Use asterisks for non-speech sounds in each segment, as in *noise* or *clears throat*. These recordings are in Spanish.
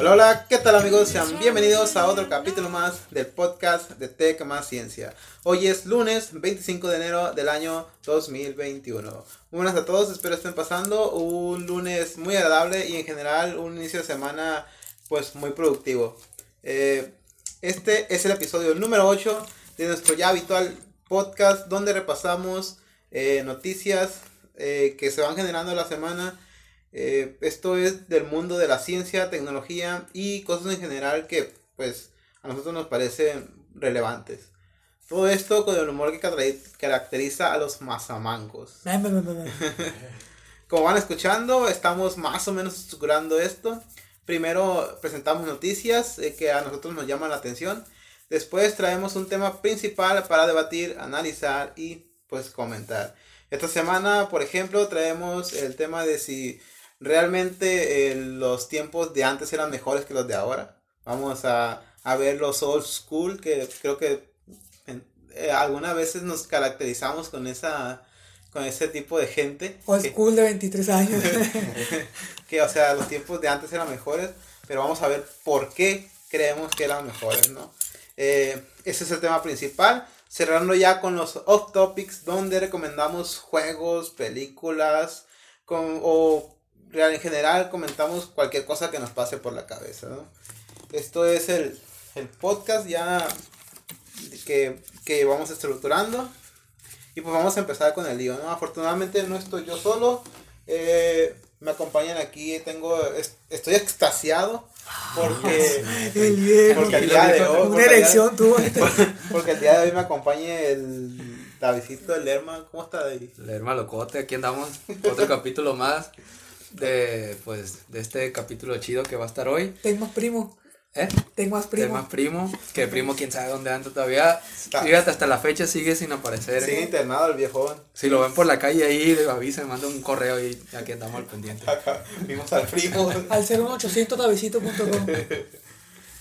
Hola, hola, ¿qué tal amigos? Sean bienvenidos a otro capítulo más del podcast de Tech Más Ciencia. Hoy es lunes 25 de enero del año 2021. Muy buenas a todos, espero estén pasando un lunes muy agradable y en general un inicio de semana pues muy productivo. Eh, este es el episodio número 8 de nuestro ya habitual podcast donde repasamos eh, noticias eh, que se van generando la semana eh, esto es del mundo de la ciencia, tecnología y cosas en general que pues a nosotros nos parecen relevantes. Todo esto con el humor que caracteriza a los mazamancos. *laughs* Como van escuchando, estamos más o menos estructurando esto. Primero presentamos noticias eh, que a nosotros nos llaman la atención. Después traemos un tema principal para debatir, analizar y pues comentar. Esta semana, por ejemplo, traemos el tema de si realmente eh, los tiempos de antes eran mejores que los de ahora. Vamos a, a ver los old school, que creo que eh, algunas veces nos caracterizamos con esa con ese tipo de gente. Old school de 23 años. *laughs* que, o sea, los tiempos de antes eran mejores, pero vamos a ver por qué creemos que eran mejores, ¿no? Eh, ese es el tema principal. Cerrando ya con los off topics, donde recomendamos juegos, películas, con, o en general comentamos cualquier cosa que nos pase por la cabeza, Esto es el, podcast ya que, que, vamos estructurando. Y pues vamos a empezar con el lío, ¿no? Afortunadamente no estoy yo solo. Eh, me acompañan aquí, tengo, estoy extasiado porque, porque el día de hoy, una elección porque el día de hoy me acompaña el Davidito, el Lerma, ¿cómo está David? Lerma Locote, aquí andamos, otro capítulo más de, pues, de este capítulo chido que va a estar hoy. Tengo más primo. ¿Eh? Tengo más primo. Tengo más primo. Que primo, quién sabe dónde anda todavía. Fíjate, hasta la fecha sigue sin aparecer. Sigue internado el viejón. Si lo ven por la calle ahí, le avisen, manda un correo y aquí andamos al pendiente. vimos al primo. *laughs* al 01800 davisito.com.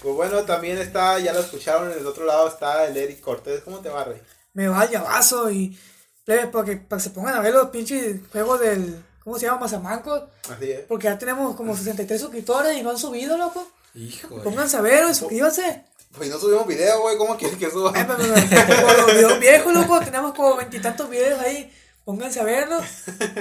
Pues bueno, también está, ya lo escucharon, en el otro lado está el Eric Cortés. ¿Cómo te va, Rey? Me va al llavazo y. Para que, para que se pongan a ver los pinches juegos del ¿Cómo se llama? Mazamanco. Así es. Porque ya tenemos como 63 suscriptores y no han subido, loco. Hijo. Pónganse a ver, suscríbanse. Pues no subimos video, güey. ¿Cómo quieres que suba? Eh, los videos viejos, loco. Tenemos como veintitantos videos ahí. Pónganse a verlos.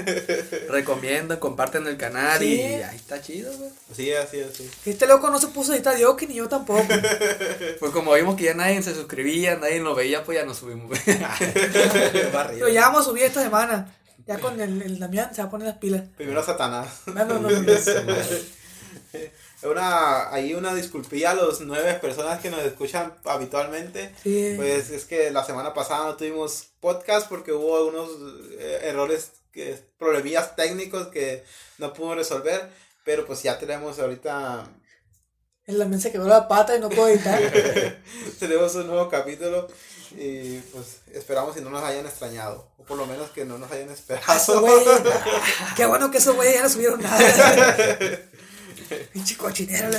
*laughs* Recomiendo, comparten el canal y ahí está chido, güey. Sí, así, así. Este loco no se puso a editar Dioki ni yo tampoco. *laughs* pues como vimos que ya nadie se suscribía, nadie lo veía, pues ya no subimos. Pero ya vamos a subir esta semana. Ya con el, el Damián se va a poner las pilas. Primero Satanás. No, no, no. *laughs* una, hay una disculpilla a los nueve personas que nos escuchan habitualmente. Sí. Pues es que la semana pasada no tuvimos podcast porque hubo algunos eh, errores, que, problemillas técnicos que no pudimos resolver. Pero pues ya tenemos ahorita... El Damián se quedó la pata y no puedo editar. *laughs* tenemos un nuevo capítulo y pues esperamos que no nos hayan extrañado. O por lo menos que no nos hayan esperado. *laughs* qué bueno que esos güeyes ya no subieron nada. *laughs* Pinche cochinero.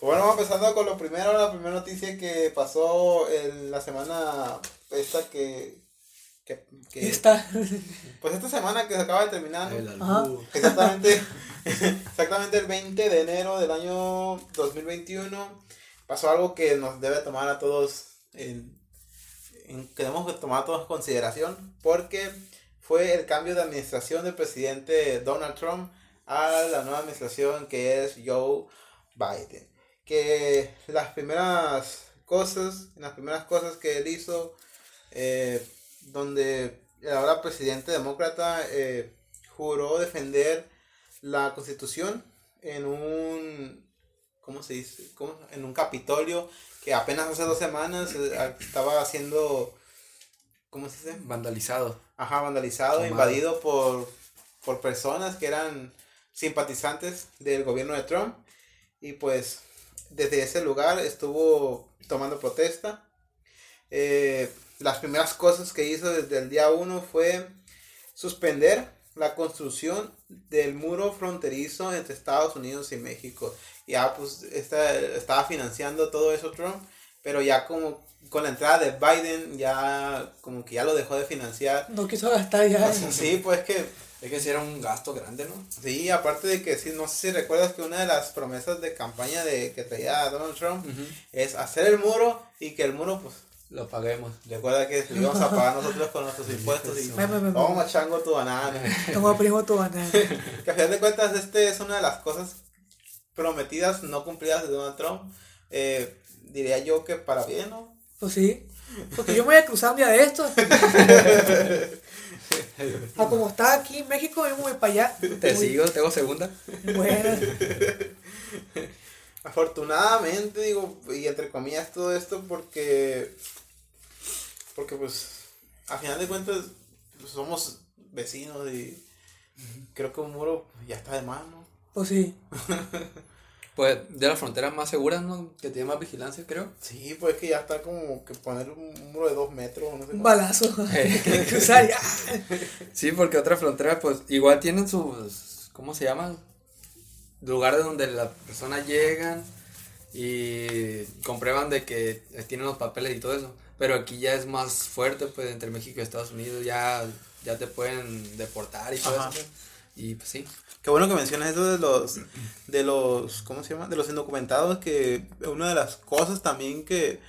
Bueno, vamos empezando con lo primero. La primera noticia que pasó en la semana esta que. que, esta. Pues esta semana que se acaba de terminar. Exactamente, *laughs* exactamente el 20 de enero del año 2021 pasó algo que nos debe tomar a todos en queremos tomar todos en consideración porque fue el cambio de administración del presidente Donald Trump a la nueva administración que es Joe Biden. Que las primeras cosas, las primeras cosas que él hizo, eh, donde el ahora presidente demócrata eh, juró defender la constitución en un, ¿cómo se dice? En un capitolio que apenas hace dos semanas eh, estaba siendo, ¿cómo se dice? Vandalizado. Ajá, vandalizado, invadido por, por personas que eran simpatizantes del gobierno de Trump. Y pues desde ese lugar estuvo tomando protesta. Eh, las primeras cosas que hizo desde el día uno fue suspender la construcción del muro fronterizo entre Estados Unidos y México. Ya pues estaba financiando todo eso Trump, pero ya como con la entrada de Biden ya como que ya lo dejó de financiar. No quiso gastar ya. *laughs* Sí, pues que Es que si era un gasto grande, ¿no? sí, aparte de que sí, no sé si recuerdas que una de las promesas de campaña de que traía Donald Trump es hacer el muro y que el muro pues Lo paguemos. recuerda que lo íbamos a pagar nosotros con nuestros *laughs* impuestos y Me, me, me, toma chango tu banana. Como primo tu banana. *laughs* Que a final de cuentas, este es una de las cosas prometidas, no cumplidas de Donald Trump. Eh, diría yo que para bien, ¿no? Pues sí. Porque yo me voy a cruzar un día de estos. *laughs* A como está aquí en México, yo me voy para allá. Te sigo, tengo segunda. Bueno, *laughs* Afortunadamente, digo, y entre comillas todo esto porque, porque pues, a final de cuentas, pues, somos vecinos y creo que un muro ya está de más, ¿no? pues sí. *laughs* Pues de las fronteras más seguras, ¿no? Que tiene más vigilancia, creo. Sí, pues que ya está como que poner un muro de dos metros, no sé Un balazo. *laughs* *laughs* Sí, porque otras fronteras, pues igual tienen sus. ¿Cómo se llaman? Lugares donde las personas llegan y comprueban de que tienen los papeles y todo eso. Pero aquí ya es más fuerte, pues entre México y Estados Unidos ya, ya te pueden deportar y todo Ajá. eso. Y pues sí. Qué bueno que mencionas eso de los, de los, ¿cómo se llama? De los indocumentados, que una de las cosas también que,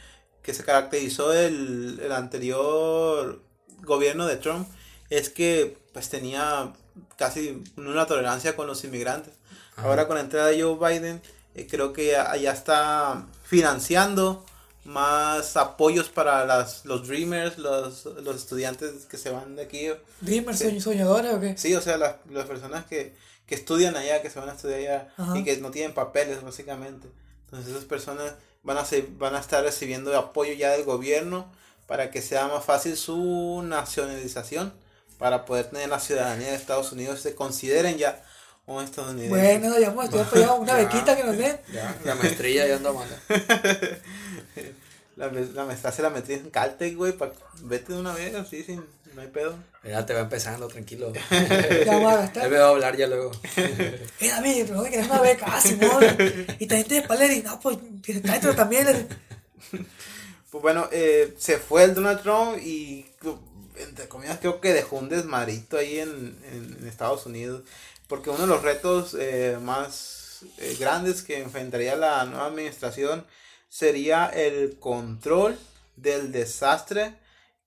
que se caracterizó el, el anterior gobierno de Trump es que pues tenía casi una tolerancia con los inmigrantes. Ahora con la entrada de Joe Biden, eh, creo que ya, ya está financiando más apoyos para las, los Dreamers, los, los estudiantes que se van de aquí. Dreamers, soñadores o qué? Sí, o sea, las, las personas que, que estudian allá, que se van a estudiar allá Ajá. y que no tienen papeles, básicamente. Entonces esas personas van a, ser- van a estar recibiendo apoyo ya del gobierno para que sea más fácil su nacionalización, para poder tener la ciudadanía de Estados Unidos, se consideren ya un estadounidense. Bueno, ya vamos a estudiar una *laughs* Ya. bequita que nos den. Ya, la maestría ya anda mala. *laughs* *laughs* La, la maestra se la metí en Caltech, güey, para vete de una vez, así, sin, no hay pedo. Ya te va empezando, tranquilo. *laughs* Ya vamos a Él gastar. me va a hablar ya luego. *laughs* Eh, David, pero que querés una beca, ah, Simón. Y también tienes paleri. No, pues, tráetelo también. Pues bueno, eh, se fue el Donald Trump y entre comillas creo que dejó un desmadrito ahí en, en- en Estados Unidos. Porque uno de los retos eh, más eh, grandes que enfrentaría la nueva administración sería el control del desastre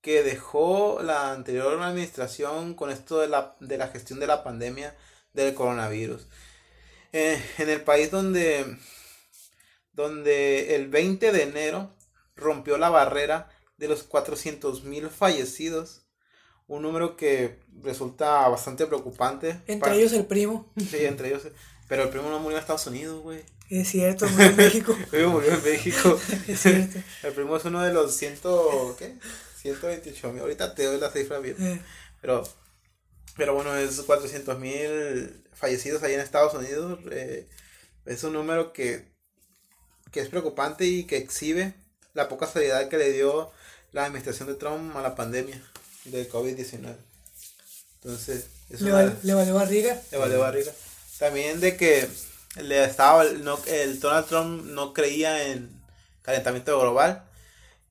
que dejó la anterior administración con esto de la, de la gestión de la pandemia del coronavirus. Eh, en el país donde, donde el 20 de enero rompió la barrera de los 400 mil fallecidos, un número que resulta bastante preocupante. Entre para- ellos el primo. Sí, entre ellos. Pero el primo no murió en Estados Unidos, güey. Es cierto, no en México. Murió en México. *laughs* *laughs* Es cierto. *laughs* El primo es uno de los ciento, ¿qué? 128 mil. Ahorita te doy la cifra bien. Eh, Pero, pero bueno, es 400 mil fallecidos ahí en Estados Unidos. eh, es un número que, que es preocupante y que exhibe la poca seriedad que le dio la administración de Trump a la pandemia del COVID-19. Entonces, es le, val- le valió barriga. le valió barriga. También de que le estaba, no, el Donald Trump no creía en calentamiento global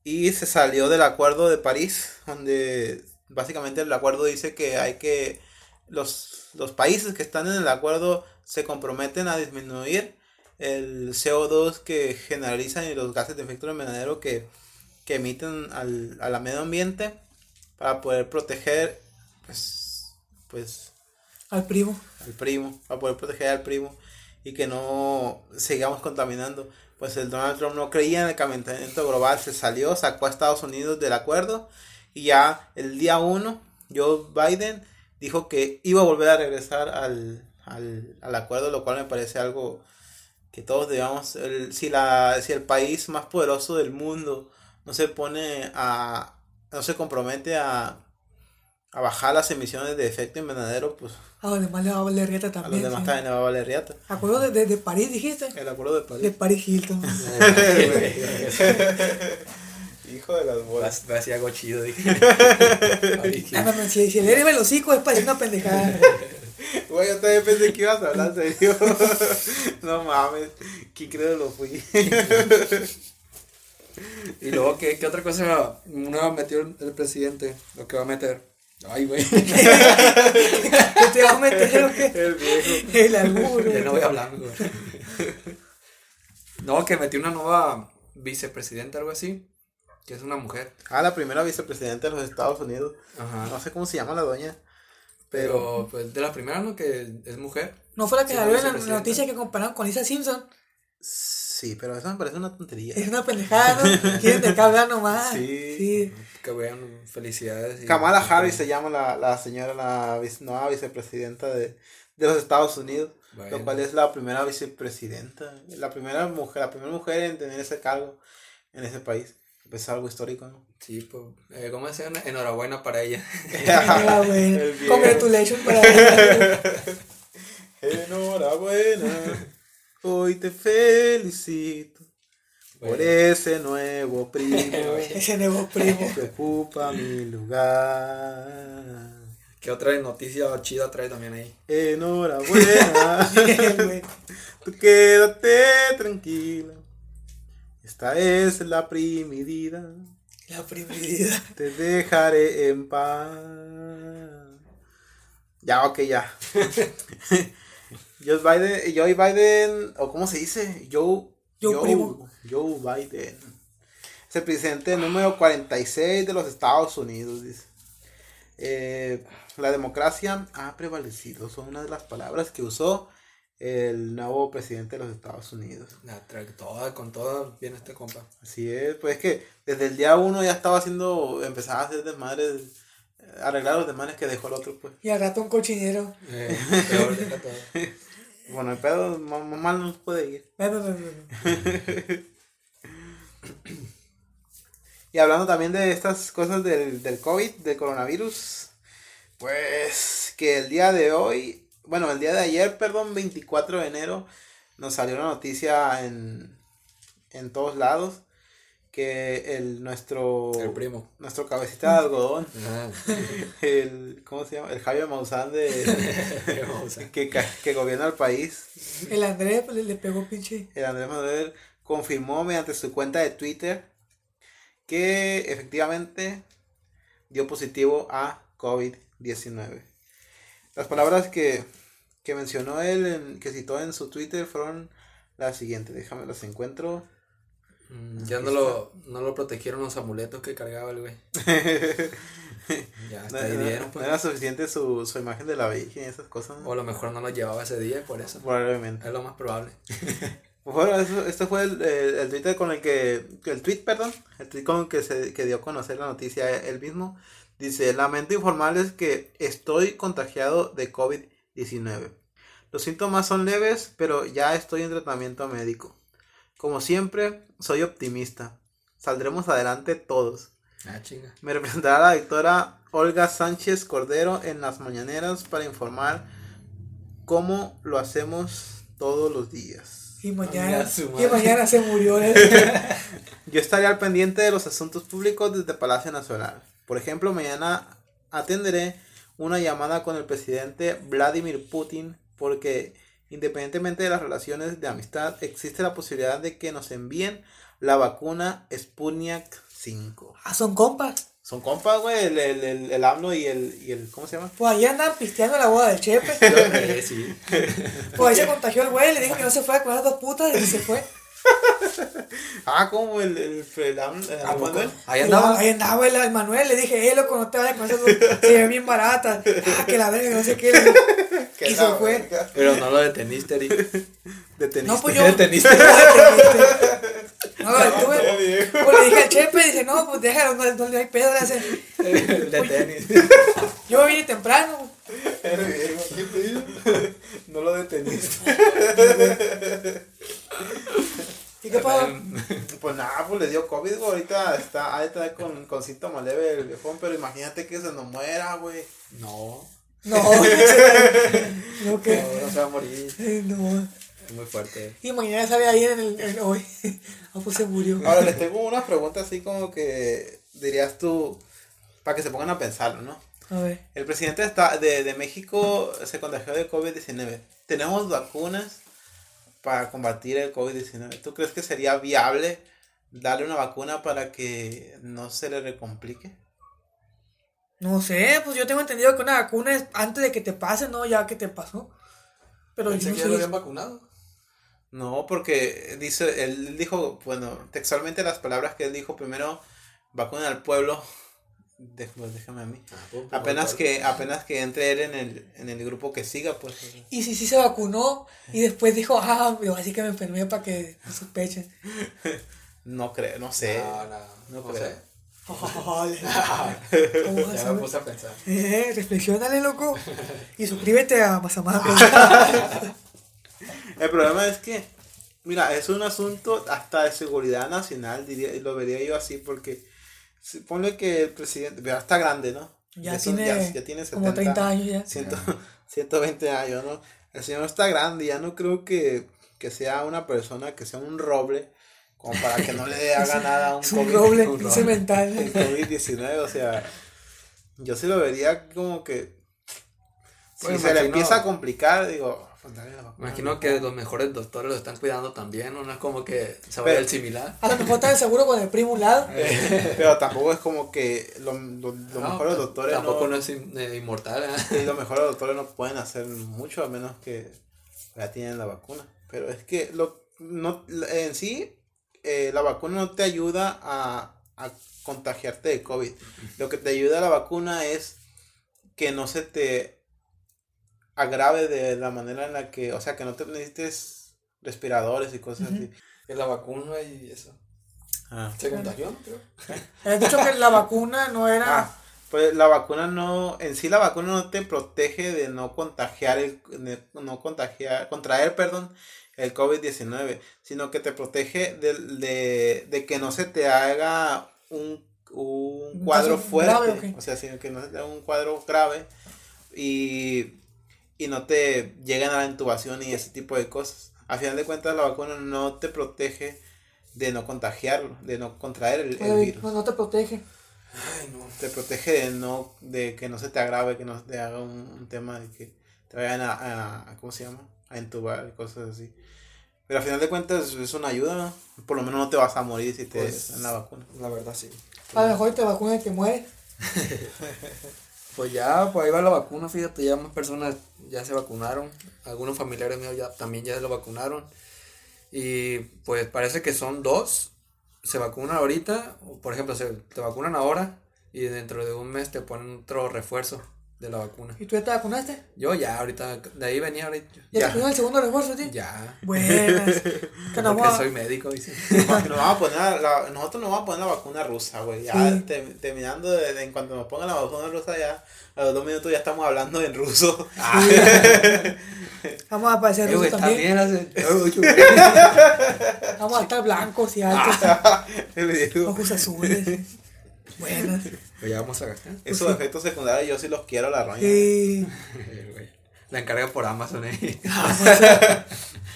y se salió del acuerdo de París, donde básicamente el acuerdo dice que hay que los, los países que están en el acuerdo se comprometen a disminuir el CO2 que generalizan y los gases de efecto invernadero que, que emiten al, a la medio ambiente para poder proteger pues pues Al primo. al primo, para poder proteger al primo y que no sigamos contaminando. Pues el Donald Trump no creía en el calentamiento global, se salió, sacó a Estados Unidos del acuerdo y ya el día 1 Joe Biden dijo que iba a volver a regresar al, al, al acuerdo, lo cual me parece algo que todos debamos, el- si, la, si el país más poderoso del mundo no se pone a, no se compromete a, a bajar las emisiones de efecto invernadero, pues A los demás le va a valer rieta a los también. demás sí. también le va a valer riata. ¿Acuerdo de, de, de París, dijiste? El acuerdo de De París. Hilton. *laughs* Hijo de las bolas. Va a ser algo chido, dije. *laughs* Ah, no, no, si, si le eres el hocico es para decir una pendejada. *laughs* Güey, yo también pensé que ibas a hablar serio. no mames. ¿Quién creo lo fui? Y luego, ¿qué, qué otra cosa nueva metió el presidente? Lo que va a meter. Ay, güey. *laughs* ¿Qué te vas a meter o qué? El viejo. El albur, ya no voy a hablar, güey. No, que metió una nueva vicepresidenta, algo así. Que es una mujer. Ah, la primera vicepresidenta de los Estados Unidos. Ajá. No sé cómo se llama la doña. Pero. Pero, pues, de la primera, ¿no? Que es mujer. No fue la que salió en la vicepresidenta. noticia que compararon con Lisa Simpson. Sí, pero eso me parece una tontería. Es una pendejada, ¿no? *laughs* Quieren de nomás. Sí. Sí. Que vean felicidades. y- Kamala Harris se llama la, la señora, la vice- nueva vicepresidenta de, de los Estados Unidos. Bueno. Lo cual es la primera vicepresidenta. La primera mujer, la primera mujer en tener ese cargo en ese país. Es algo histórico, ¿no? Sí, pues, eh, ¿cómo se llama? Enhorabuena para ella. *laughs* Viejo. *laughs* Congratulations para ella. Enhorabuena. Hoy te felicito por ese nuevo primo *laughs* Ese nuevo primo. que ocupa mi lugar. ¿Qué otra noticia chida trae también ahí? Enhorabuena. *laughs* Güey. Tú quédate tranquila. Esta es la primidida. La primera. Te dejaré en paz. Ya, ok, ya. *laughs* Joe Biden, Joe Biden, o cómo se dice, Joe, Joe Primo. Joe Biden. Es el presidente número 46 de los Estados Unidos, dice. Eh, la democracia ha prevalecido, son una de las palabras que usó el nuevo presidente de los Estados Unidos. La trae toda, con toda, viene este compa. Así es, pues es que desde el día uno ya estaba haciendo, empezaba a hacer desmadres, arreglar los desmadres que dejó el otro, pues. Y al rato un cochinero. Eh, peor, deja todo. *laughs* Bueno, el pedo mal no nos puede ir. *laughs* Y hablando también de estas cosas del, del COVID, del coronavirus, pues que el día de hoy, bueno, el día de ayer, perdón, 24 de enero, nos salió una noticia en, en todos lados que el nuestro El primo. nuestro cabecita de algodón Ah, *laughs* el ¿cómo se llama? el Javier Maussan de *laughs* que, que gobierna el país El Andrés pues, le, le pegó pinche. el Andrés Manuel confirmó mediante su cuenta de Twitter que efectivamente dio positivo a COVID-19. Las palabras que, que mencionó él, en- que citó en su Twitter, fueron las siguientes. Déjame las encuentro. Mm, Ya no lo, no lo protegieron los amuletos que cargaba el güey. *laughs* Ya No, hasta ahí no- dieron, no pues. era suficiente su, su imagen de la Virgen y esas cosas. O a lo mejor no lo llevaba ese día, por eso. Probablemente. Es lo más probable. Pues *laughs* Bueno, eso- este fue el, el, el Twitter con el que, el tweet, perdón, el tweet con el que se que dio a conocer la noticia él mismo. Dice, lamento informarles que estoy contagiado de COVID-19. Los síntomas son leves, pero ya estoy en tratamiento médico. Como siempre, soy optimista. Saldremos adelante todos. Ah, chinga. Me representará la doctora Olga Sánchez Cordero en las mañaneras para informar cómo lo hacemos todos los días. Y mañana, y mañana se murió. ¿eh? *laughs* Yo estaré al pendiente de los asuntos públicos desde Palacio Nacional. Por ejemplo, mañana atenderé una llamada con el presidente Vladimir Putin porque independientemente de las relaciones de amistad, existe la posibilidad de que nos envíen la vacuna Sputnik 5. Ah, son compas. Son compas, güey, el, el, el, el AMLO y el, y el, ¿cómo se llama? Pues ahí andan pisteando la boda del Chepe. *laughs* Sí. Pues ahí se contagió el güey, le dijo que no se fue con las dos putas y se fue. *laughs* Ah, como el, el, el. Manuel. Ahí andaba. Ahí andaba el, el Manuel, le dije, eh, loco, no te vayas con esas se ven bien baratas. Ah, que la verga, no sé qué. *laughs* Y se fue. verga. Pero no lo deteniste, Eric. Deteniste. No, pues *laughs* yo. Deteniste. No lo detuve. Pues le dije al Chepe, dice, no, pues déjalo, no, no le hay pedo. Le tenis. Yo vine temprano. No lo deteniste. *laughs* ¿Y qué pasó? Pues nada, pues le dio COVID, güey. Ahorita está, ahí está con, con síntomas leves el viejón, pero imagínate que se nos muera, güey. No. No, *laughs* no, que. No, no se va a morir. No. Es muy fuerte. Y mañana sale ahí en el. En hoy. *laughs* Ah, pues se murió. Ahora les tengo una pregunta así como que dirías tú, para que se pongan a pensarlo, ¿no? A ver. El presidente está, de, de México se contagió de COVID-19. ¿Tenemos vacunas para combatir el COVID-19? ¿Tú crees que sería viable darle una vacuna para que no se le recomplique? No sé, pues yo tengo entendido que una vacuna es antes de que te pase, no ya que te pasó. Pero Pensé yo no que ya lo habían vacunado. No, porque dice, él dijo, bueno, textualmente las palabras que él dijo, primero, vacuna al pueblo, déjame, déjame a mí. Apenas que, apenas que entre él en el, en el grupo que siga, pues. Y si sí se vacunó y después dijo, ah, yo así que me enfermé para que no sospechen. *laughs* No creo, no sé. No, no, No no creo. sé. *laughs* ¿Cómo vas a Ya me puse a pensar. *laughs* Eh, reflexiónale, loco. Y suscríbete a Mazamaco. El problema es que, mira, es un asunto hasta de seguridad nacional, diría, y lo vería yo así, porque si- ponle que el presidente, ya está grande, ¿no? Ya son- tiene ya- ya tiene como 30 años ya. 100 120 *laughs* años, ¿no? El señor está grande, ya no creo que, que sea una persona que sea un roble, como para que no le *laughs* haga nada a un Es un COVID- roble, *laughs* un pinche mental. el COVID-19, o sea, yo sí lo vería como que si se le empieza a complicar, digo, pues dale la vacuna, Imagino ¿no? que los mejores doctores lo están cuidando también, ¿no? No es como que se vaya el similar. A lo mejor está seguro con el primo lado. Pero tampoco es como que lo- lo- los No, mejores doctores Tampoco no, no es in- eh, inmortal, ¿eh? los mejores doctores no pueden hacer mucho a menos que ya tienen la vacuna. Pero es que lo no en sí eh, la vacuna no te ayuda a, a contagiarte de COVID. Lo que te ayuda a la vacuna es que no se te agrave de la manera en la que, o sea, que no te necesites respiradores y cosas así. Que la vacuna y eso. Ah. ¿Se contagió? Creo. Has dicho que la vacuna no era. Ah, pues la vacuna no, en sí la vacuna no te protege de no contagiar, el, de no contagiar, contraer, perdón, el COVID-19, sino que te protege de, de, de que no se te haga un, un ¿Un cuadro fuerte, grave o sea, sino que no se te haga un cuadro grave y, y no te lleguen a la intubación y ese tipo de cosas. A final de cuentas la vacuna no te protege de no contagiarlo, de no contraer el, virus no, no te protege. Ay, no. te protege de no de que no se te agrave que no se te haga un, un tema de que te vayan a, a- a- cómo se llama a entubar y cosas así pero al final de cuentas es una ayuda ¿no? por lo menos no te vas a morir si te Pues- dan la vacuna La verdad sí. A lo mejor te vacunas y te mueres. *laughs* Pues ya, pues ahí va la vacuna, fíjate, ya más personas ya se vacunaron. Algunos familiares míos ya también ya lo vacunaron. Y pues parece que son dos. Se vacunan ahorita, por ejemplo, se te vacunan ahora y dentro de un mes te ponen otro refuerzo de la vacuna. ¿Y tú ya te vacunaste? Yo ya ahorita, de ahí venía ahorita. ¿Ya, Ya. te pusieron el segundo refuerzo, tío? Ya. Buenas. *laughs* Que Porque soy médico, dice. *laughs* nos vamos a poner la- nosotros nos vamos a poner la vacuna rusa güey ya Sí. te- terminando de, de- en cuanto nos pongan la vacuna rusa ya a los dos minutos ya estamos hablando en ruso *laughs* Vamos a aparecer Eh, rusos también. Vamos a estar blancos y altos. Ojos azules. Buenas. Pues ya vamos a gastar. esos efectos secundarios yo sí los quiero la roña Sí. *laughs* La encargan por Amazon, eh.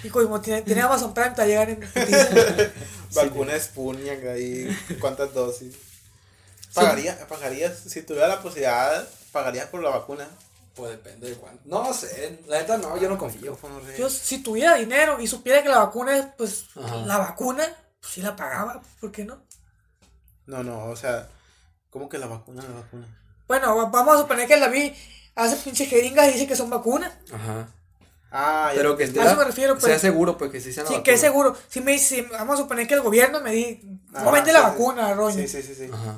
Y como *laughs* tiene, tiene Amazon Prime, te va a llegar en. *laughs* Vacuna Sputnik ahí, ¿cuántas dosis? ¿Pagaría, pagarías, si tuviera la posibilidad, pagarías por la vacuna? Pues depende de cuánto. No sé, la neta no, yo no confío. Yo, si tuviera dinero y supiera que la vacuna es, pues, Ajá. la vacuna, pues sí la pagaba. ¿Por qué no? No, no, o sea, ¿cómo que la vacuna, la vacuna? Bueno, va- vamos a suponer que la vi hace pinche jeringas y dice que son vacunas. Ajá. Ah, ya. Pero que A eso me refiero, pues. sea seguro, pues que sí sea la Sí, vacuna. que es seguro. Si me dice, si- vamos a suponer que el gobierno me dice, Ah, no vende la sí, vacuna, roña. Sí, sí, sí, sí. Ajá.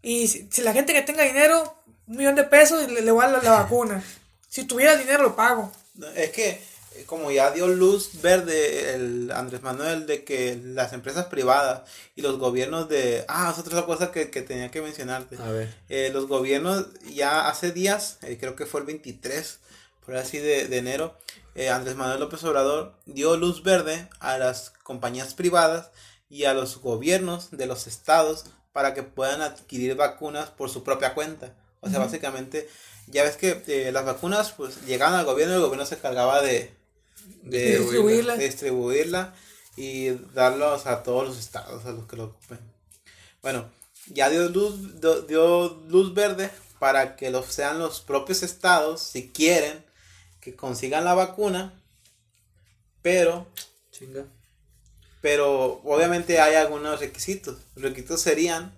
Y si, si la gente que tenga dinero, un millón de pesos, le, le va la, la *laughs* vacuna. Si tuviera dinero, lo pago. Es que, como ya dio luz verde el Andrés Manuel de que las empresas privadas y los gobiernos de... Ah, es otra cosa que, que tenía que mencionarte. A ver. Eh, los gobiernos ya hace días, eh, creo que fue el 23, por así de, de enero, eh, Andrés Manuel López Obrador dio luz verde a las compañías privadas y a los gobiernos de los estados para que puedan adquirir vacunas por su propia cuenta. O sea, básicamente, ya ves que eh, las vacunas pues llegaban al gobierno y el gobierno se encargaba de, de Distribuirla. de distribuirla y darlos a todos los estados, a los que lo ocupen. Bueno, ya dio luz, dio, dio luz verde para que los, sean los propios estados, si quieren, que consigan la vacuna, pero Chinga. pero obviamente hay algunos requisitos. Los requisitos serían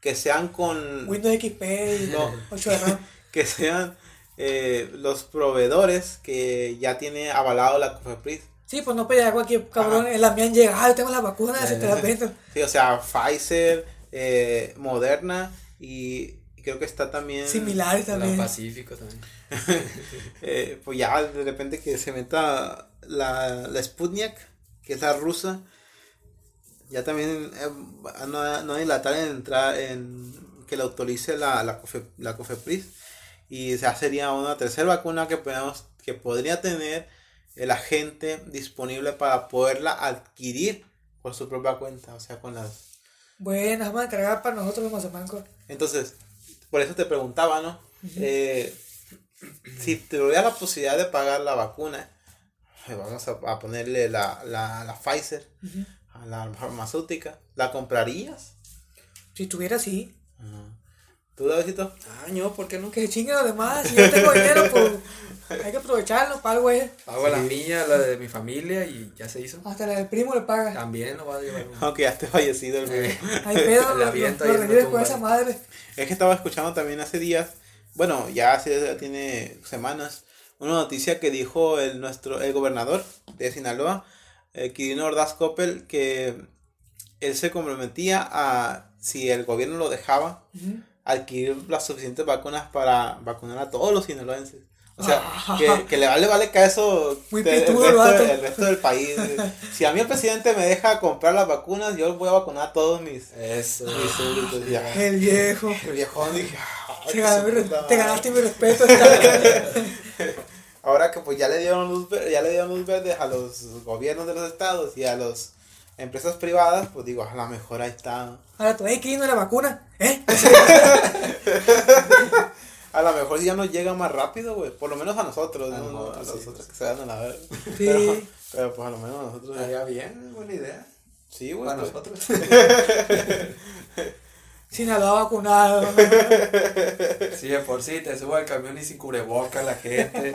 que sean con... Windows XP y No. 8 de RAM. *laughs* que sean eh, los proveedores que ya tiene avalado la COFEPRIS. Sí, pues no pedía cualquier cabrón. La mía han llegado, tengo la vacuna, se te la vendo. Sí, o sea, Pfizer, eh, Moderna y creo que está también... Similares La también. Pacífico también. *laughs* eh, pues ya de repente que se meta la, la Sputnik, que es la rusa, ya también eh, no, no dilatar en entrar en que la autorice la, la, COFE- la COFEPRIS y ya sería una tercera vacuna que podemos, que podría tener el agente disponible para poderla adquirir por su propia cuenta, o sea, con las... Bueno, vamos a encargar para nosotros los mazamancos. Entonces, por eso te preguntaba, ¿no? Eh, si te hubiera la posibilidad de pagar la vacuna, vamos a, a ponerle la, la, la Pfizer a la farmacéutica, ¿la comprarías? Si tuviera así, ¿Tú, Davidito? Ah, no, ¿por qué no? que se chinguen los demás. Si yo tengo dinero, pues *laughs* hay que aprovecharlo para algo, eh. Pago la mía, la de mi familia y ya se hizo. Hasta la del primo le paga. También lo va a llevar. Aunque ya esté fallecido el Eh, *laughs* Hay pedo, *laughs* lo, lo, lo la revives con esa madre. Es que estaba escuchando también hace días, bueno, ya hace ya tiene semanas, una noticia que dijo el nuestro el gobernador de Sinaloa, eh, Quirino Ordaz Coppel, que él se comprometía a, si el gobierno lo dejaba, adquirir las suficientes vacunas para vacunar a todos los sinaloenses. O sea, que, que le vale, vale caso Muy de- el, pitudo el resto, vato. el resto del país. *laughs* Si a mí el presidente me deja comprar las vacunas, yo voy a vacunar a todos mis, Eso. mis súbditos. Ya. El viejo. El viejón dije, "Ay, Te, ganó mi su re- puta te madre". ganaste mi respeto. *laughs* Ahora que pues ya le dieron luz ver- ya le dieron luz verde a los gobiernos de los estados y a las empresas privadas, pues digo, a lo mejor ahí está. Ahora tú, hey, ¿qué no la vacuna? ¿Eh? *laughs* *laughs* A lo mejor ya nos llega más rápido, güey. Por lo menos a nosotros, A ¿no? No, A nosotros, los sí. otros que se dan a la verga. Sí. Pero, pero, pues a lo menos a nosotros. Estaría bien, buena idea. Sí, güey. Para pues. nosotros. *laughs* Sinaloa vacunado. *laughs* Sí, de por sí, te subo al camión y sin cubrebocas la gente.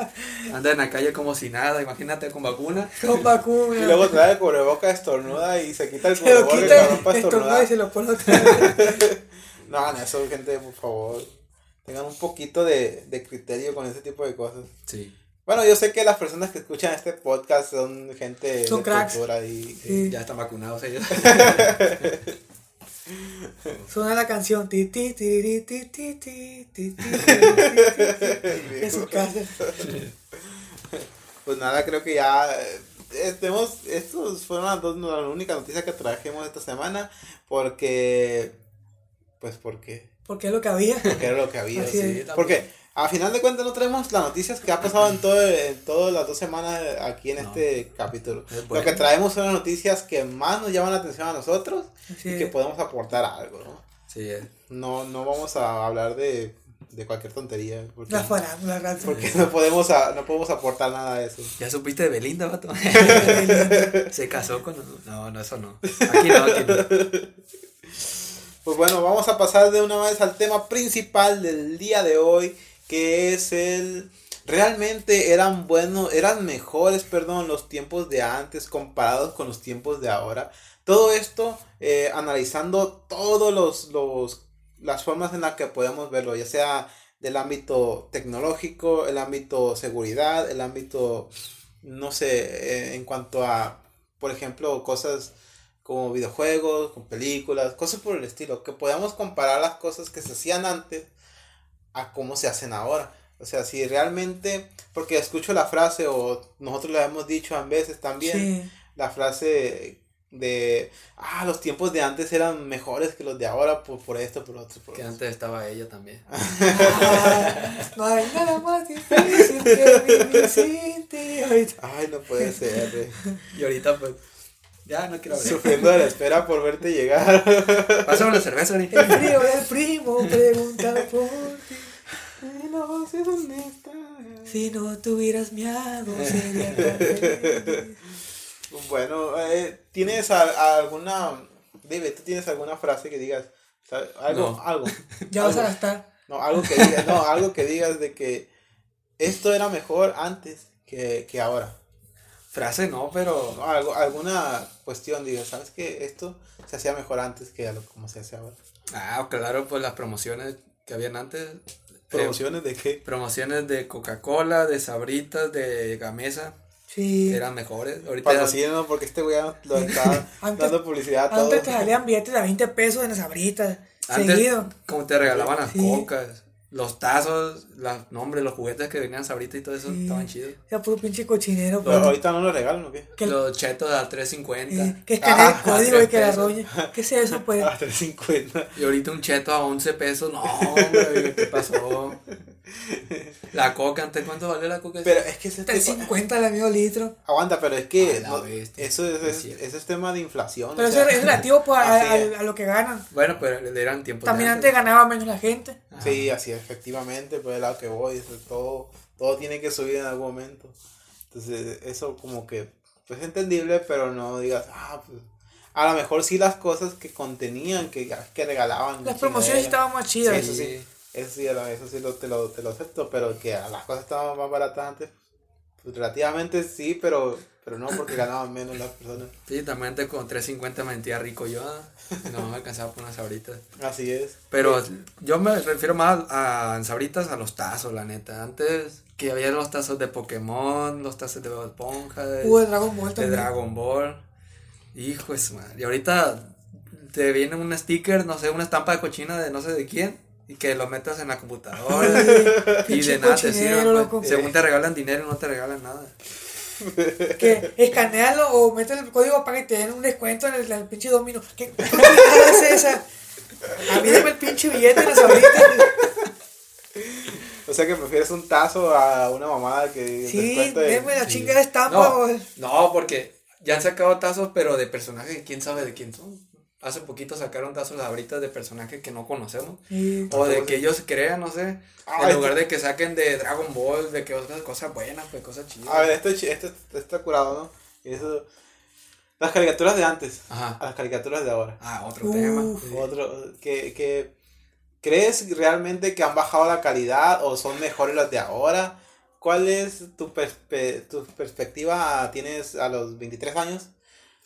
Anda en la calle como si nada, imagínate con vacuna. Con vacuna. Y luego trae el cubreboca, estornuda y se quita el se lo cubreboca y quita, la rompa estornuda y se lo pone otra vez. *laughs* No hagan eso, gente, por favor. Tengan un poquito de, de criterio con ese tipo de cosas. Sí. Bueno, yo sé que las personas que escuchan este podcast son gente Son de cracks. cultura y Sí. Ya están vacunados ellos. *laughs* Suena la canción. En su casa. Pues nada, creo que ya eh, tenemos. Estos fueron las dos las únicas noticias que trajimos esta semana. Porque. Pues porque. Porque es lo que había. Porque era lo que había, sí. Porque a final de cuentas no tenemos las noticias que ha pasado en todo en todas las dos semanas aquí en No. este capítulo. Es Lo que traemos son las noticias que más nos llaman la atención a nosotros y que podemos aportar algo, ¿no? Sí. No, no vamos a hablar de, de cualquier tontería. Porque, La farándula, raza. porque no podemos, a- no podemos aportar nada de eso. ¿Ya supiste de Belinda, vato? *laughs* Se casó con... No, no, eso no. Aquí no, aquí no. Pues bueno, vamos a pasar de una vez al tema principal del día de hoy, que es el... Realmente eran buenos, eran mejores, perdón, los tiempos de antes comparados con los tiempos de ahora. Todo esto eh, analizando todos los, los las formas en las que podemos verlo, ya sea del ámbito tecnológico, el ámbito seguridad, el ámbito, no sé, eh, en cuanto a, por ejemplo, cosas como videojuegos, con películas, cosas por el estilo, que podamos comparar las cosas que se hacían antes a cómo se hacen ahora. O sea, si realmente, porque escucho la frase, o nosotros la hemos dicho a veces también, Sí. la frase de, ah, los tiempos de antes eran mejores que los de ahora por, por esto, por otro, por Que otro. antes estaba ella también. Ah, *laughs* no hay nada más difícil que vivir sin ti. Ahorita. Ay, no puede ser. eh. Y ahorita, pues... Ya, no quiero ver. Sufriendo de la espera por verte llegar. Pásame una cerveza, Ani. El frío del primo pregunta por sé dónde está. Si no tuvieras miado, sería. *laughs* Bueno, eh, ¿tienes a- a alguna, David, tú tienes alguna frase que digas, ¿sabes? algo, No. algo, *laughs* Ya vas a gastar. no, algo que digas, no, algo que digas de que esto era mejor antes que, que ahora. Frase no, pero. No, algo- alguna cuestión, digo, ¿sabes qué? Esto se hacía mejor antes que a lo como se hace ahora. Ah, claro, pues las promociones que habían antes. ¿Promociones de qué? promociones de Coca-Cola, de Sabritas, de Gamesa. Sí. Eran mejores. Ahorita. Patrocínenos porque este güey lo *laughs* está Antes- dando publicidad a. Antes te salían billetes de 20 pesos en las abritas. Antes, Seguido. como te regalaban las Sí. cocas, los tazos, las nombres, los juguetes que venían Sabritas y todo eso Sí. estaban chidos. Era puro pinche cochinero. Pero ahorita no lo regalan, ¿o qué? Que, Los chetos a 3.50. eh, que escanea el *laughs* Ah, código y que la roña. ¿Qué es eso, pues? *laughs* A 350. Y ahorita un cheto a 11 pesos. No, hombre, ¿qué pasó? La coca, ¿antes cuánto vale la coca? Pero es que ese tipo... 350 el medio litro. Aguanta, pero es que la no, eso es, Es es- es tema de inflación. Pero o eso sea, es relativo pues, *laughs* a, lo que ganan. Bueno, pero eran tiempos También antes ganaba menos la gente. Ajá. Sí, así efectivamente, pues es lado que voy, todo, todo tiene que subir en algún momento. Entonces, eso como que, pues es entendible, pero no digas, ah, pues, a lo mejor sí las cosas que contenían, que, que regalaban. Las promociones estaban más chidas. Sí, eso sí, eso sí, eso sí lo, te, lo, te lo acepto, pero que las cosas estaban más baratas antes, pues relativamente sí, pero, pero no porque ganaban menos las personas. Sí, también antes con 3.50 me sentía rico yo. ah, No me alcanzaba por unas sabritas. *laughs* Así es. Pero yo me refiero más a sabritas a los tazos, la neta. Antes que había los tazos de Pokémon, los tazos de Esponja, de, Hubo de Dragon Ball de también. Dragon Ball. Hijo de madre. Y ahorita te viene un sticker, no sé, una estampa de cochina de no sé de quién. Y que lo metas en la computadora. *laughs* y de nada te sirve. pues. Según te regalan dinero, no te regalan nada. *laughs* Que *laughs* escanealo o mete el código para que te den un descuento en el, en el pinche domino. ¿Qué *laughs* cochinada es esa? A mí dame el pinche billete de las abritas. O sea que prefieres un tazo a una mamada que Sí, de- denme la Sí. chingada estampa. No, no, porque ya han sacado tazos, pero de personajes que quién sabe de quién son. Hace poquito sacaron tazos ahorita de personajes que no conocemos. Sí. O de que ellos crean, no sé. Ah, en lugar este- de que saquen de Dragon Ball, de que otras cosas buenas, pues cosas chidas. A ver, esto, es chi- esto, esto está curado, ¿no? Y eso, las caricaturas de antes Ajá. a las caricaturas de ahora. Ah, otro Uf. tema. Sí. Otro, que, que, ¿crees realmente que han bajado la calidad o son mejores las de ahora? ¿Cuál es tu, perspe- tu perspectiva? ¿Tienes a los 23 años?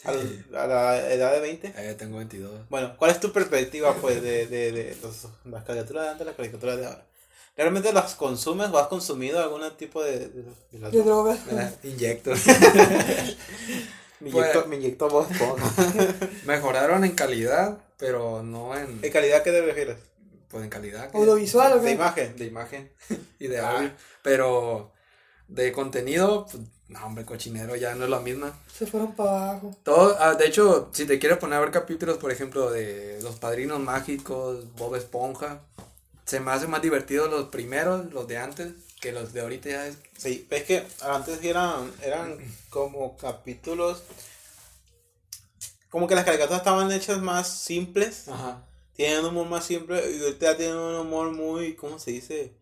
¿A, los- a la edad de 20? Eh, tengo 22. Bueno, ¿cuál es tu perspectiva pues de, de, de los- las caricaturas de antes y las caricaturas de ahora? ¿Realmente las consumes o has consumido algún tipo de, de, de las De drogas. *laughs* *laughs* Me la inyecto. Me Pues- me Bob Esponja. *laughs* Mejoraron en calidad, pero no en. ¿En calidad qué te refieres? Pues en calidad. Audiovisual, ¿o De qué? imagen. De imagen y de Ah. audio. Pero de contenido, pues, no, hombre, cochinero ya no es la misma. Se fueron para abajo. Todo, ah, de hecho, si te quieres poner a ver capítulos, por ejemplo, de Los Padrinos Mágicos, Bob Esponja, se me hace más divertido los primeros, los de antes, que los de ahorita ya es... Sí, es que antes eran, eran como capítulos. Como que las caricaturas estaban hechas más simples. Ajá. Tienen un humor más simple y ahorita tienen un humor muy. ¿Cómo se dice?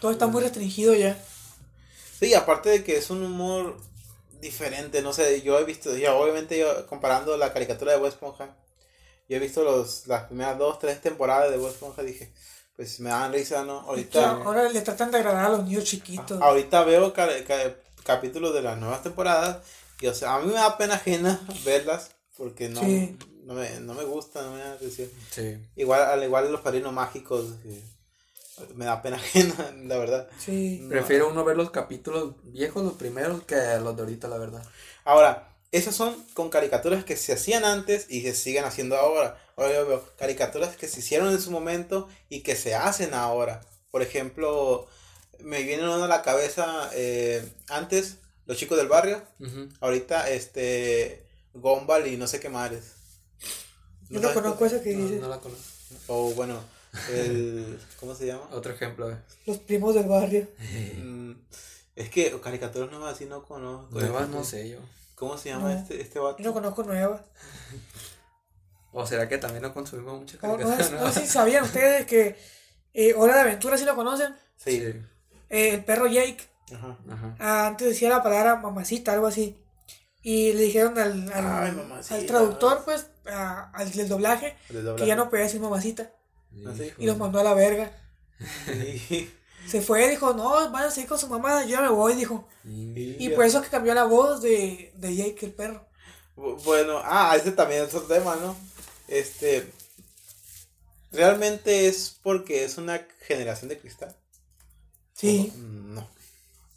Todo está muy restringido ya. Sí, aparte de que es un humor diferente. No sé, yo he visto. Ya, obviamente, yo comparando la caricatura de Bob Esponja. Yo he visto los, las primeras dos, tres temporadas de Bob Esponja. Dije, pues me dan risa, ¿no? Ahorita. ahora le tratan de agradar a los niños chiquitos. Ahorita veo ca- ca- capítulos de las nuevas temporadas y o sea, a mí me da pena ajena verlas porque no, Sí. no, me, no me gusta, no me da atención. Sí. Igual, al igual los padrinos mágicos, que me da pena *laughs* ajena, la verdad. Sí. No. Prefiero uno ver los capítulos viejos, los primeros, que los de ahorita, la verdad. Ahora, esas son con caricaturas que se hacían antes y se siguen haciendo ahora. Ahora yo veo caricaturas que se hicieron en su momento y que se hacen ahora. Por ejemplo, me viene uno a la cabeza eh, antes, Los Chicos del Barrio. Ahorita, este, Gumball y no sé qué madres. No sabes conozco eso que No, dices. no la conozco. O bueno, el, *laughs* ¿cómo se llama? Otro ejemplo. eh. Los primos del barrio. *laughs* Mm, es que caricaturas nuevas así no conozco. Nuevas no sé yo. ¿Cómo se llama No. este, este vato? Yo no conozco nuevas. *laughs* ¿O será que también no consumimos mucha No, no, no nueva? sé si sabían ustedes que eh, Hora de Aventura, si lo conocen. Sí. Eh, el perro Jake Ajá. Ajá. ah, antes decía la palabra mamacita, algo así. Y le dijeron al, al, Ay, mamacita. al traductor, pues, a- al del doblaje, El que doblaje. ya no podía decir mamacita. Y los mandó a la verga. Sí. *laughs* Se fue, dijo, no, van a seguir con su mamá, yo me voy, dijo. Y, Y por eso que cambió la voz de, de Jake el perro. Bu- Bueno, ah, ese también es otro tema, ¿no? Este. ¿Realmente es porque es una generación de cristal? Sí. O- No.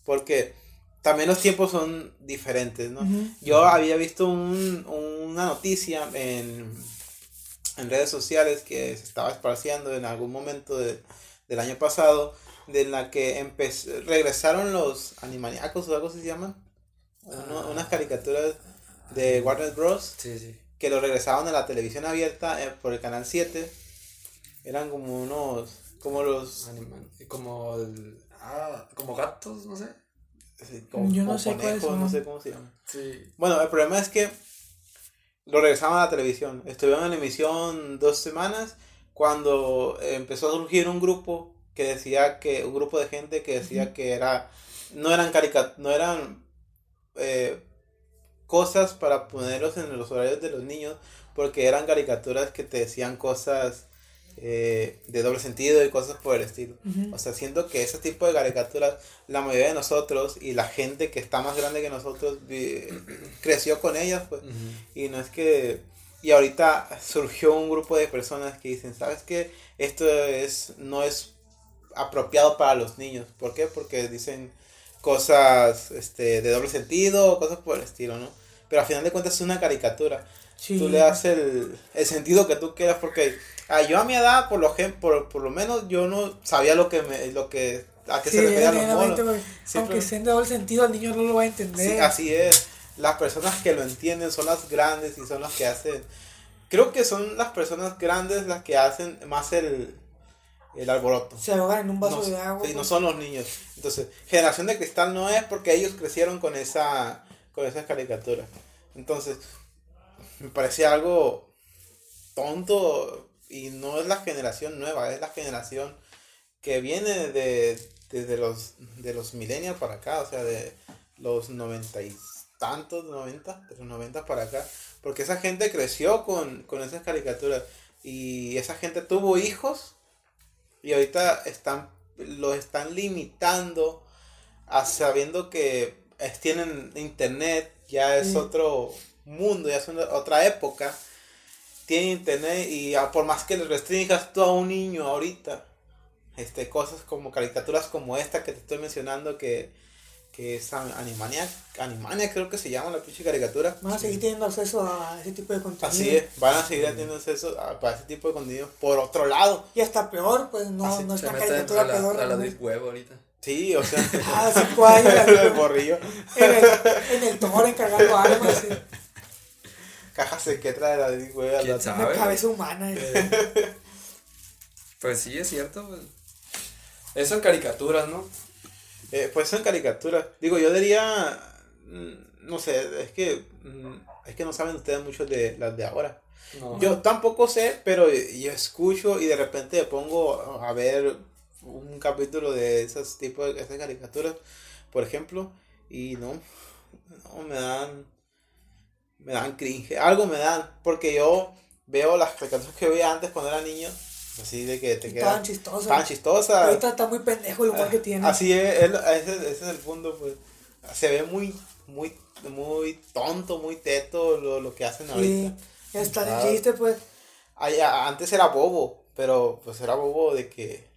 Porque también los tiempos son diferentes, ¿no? Yo había visto un- una noticia en, en redes sociales que se estaba esparciendo en algún momento de- del año pasado, de la que empez- regresaron los animaniacos o algo así se llaman. Uno- Ah. unas caricaturas de Warner Bros. Sí, sí. que lo regresaban a la televisión abierta eh, por el canal 7. Eran como unos. como los. Animal. Como el. Ah, como gatos, no sé. sí, como- Yo no como sé cuáles conejos, no sé cómo se llaman. Sí. Bueno, el problema es que lo regresaban a la televisión. Estuvieron en emisión dos semanas cuando empezó a surgir un grupo que decía que, un grupo de gente que decía que era, no eran caricat no eran eh, cosas para ponerlos en los horarios de los niños, porque eran caricaturas que te decían cosas eh, de doble sentido y cosas por el estilo. Ujú. O sea, siento que ese tipo de caricaturas, la mayoría de nosotros y la gente que está más grande que nosotros creció con ellas, pues. Y no es que. Y ahorita surgió un grupo de personas que dicen, ¿sabes qué? Esto es, no es apropiado para los niños. ¿Por qué? Porque dicen cosas este, de doble sentido o cosas por el estilo, ¿no? Pero al final de cuentas es una caricatura. Sí. Tú le das el, el sentido que tú quieras porque ah, yo a mi edad, por lo, por, por lo menos, yo no sabía lo que me, lo que, a qué Sí, se referían los monos. porque aunque estén de doble sentido, el niño no lo va a entender. Sí, así es. Las personas que lo entienden son las grandes y son las que hacen. Creo que son las personas grandes las que hacen más el, el alboroto. Se ahogan en un vaso no, de agua. sí, no son los niños. Entonces, generación de cristal no es porque ellos crecieron con esa con esas caricaturas. Entonces, me parecía algo tonto y no es la generación nueva, es la generación que viene de desde los de los millennials para acá, o sea, de los noventa y tantos, noventa, de los noventa para acá, porque esa gente creció con, con esas caricaturas y esa gente tuvo hijos y ahorita están los están limitando a sabiendo que tienen internet, ya es Sí. otro mundo, ya es una- otra época. Tienen internet y a- por más que le restringas tú a un niño ahorita, este, cosas como caricaturas como esta que te estoy mencionando que, que es An- Animania, Animania creo que se llama la pinche caricatura. Van a seguir teniendo acceso a ese tipo de contenido. Así es, van a seguir teniendo acceso a, para ese tipo de contenido. Por otro lado, Y hasta peor, pues no, Así no es una caricatura a la, peor. a la. Deep Web ahorita. sí, o sea, *laughs* Ah, verdad. *laughs* borrillo, en, el, en el torre cargando armas. sí. Caja que trae la Deep Web al ¿Quién rato. sabe? Una cabeza humana. eh. *laughs* Pues sí, es cierto. pues. Eso en caricaturas, ¿no? Eh, pues son caricaturas. Digo, yo diría, mm, no sé, es que mm, es que no saben ustedes mucho de las de ahora. No. Yo tampoco sé, pero yo escucho y de repente me pongo a ver un capítulo de esos tipos de esas caricaturas, por ejemplo, y no, no me dan, me dan cringe, algo me dan, porque yo veo las caricaturas que veía antes cuando era niño, así de que te quedan chistosas. tan chistosas. Ahorita está muy pendejo el humor que tiene. Así es, es- ese, ese es el punto, pues. Se ve muy, muy, muy tonto, muy teto lo, lo que hacen Sí. ahorita. Ya está Ah. el chiste, pues. Ay, a- antes era bobo, pero pues era bobo de que.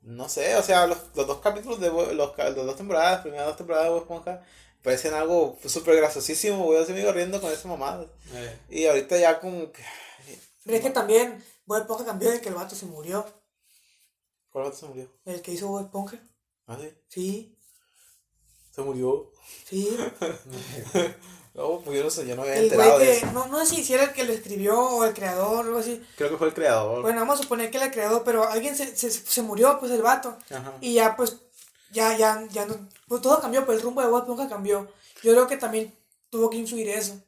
No sé, o sea, los, los dos capítulos de los, las dos temporadas, las primeras dos temporadas de Bob Esponja, parecen algo súper graciosísimo. Voy a seguir riendo con esa mamada. Eh, Y ahorita ya como que. Pero es que también Bob Esponja cambió de que el vato se murió. ¿Cuál otro se murió? El que hizo Bob Esponja. Ah, sí. Sí, Se murió. sí. *laughs* No, pues yo no sé, yo no había El enterado güey de que, eso. no, no sé si era el que lo escribió o el creador o algo así. Creo que fue el creador. Bueno, vamos a suponer que era el creador, pero alguien se, se, se murió, pues el vato. Ajá. Y ya, pues, ya, ya, ya no. Pues todo cambió, pues el rumbo de Bob Esponja cambió. Yo creo que también tuvo que influir eso.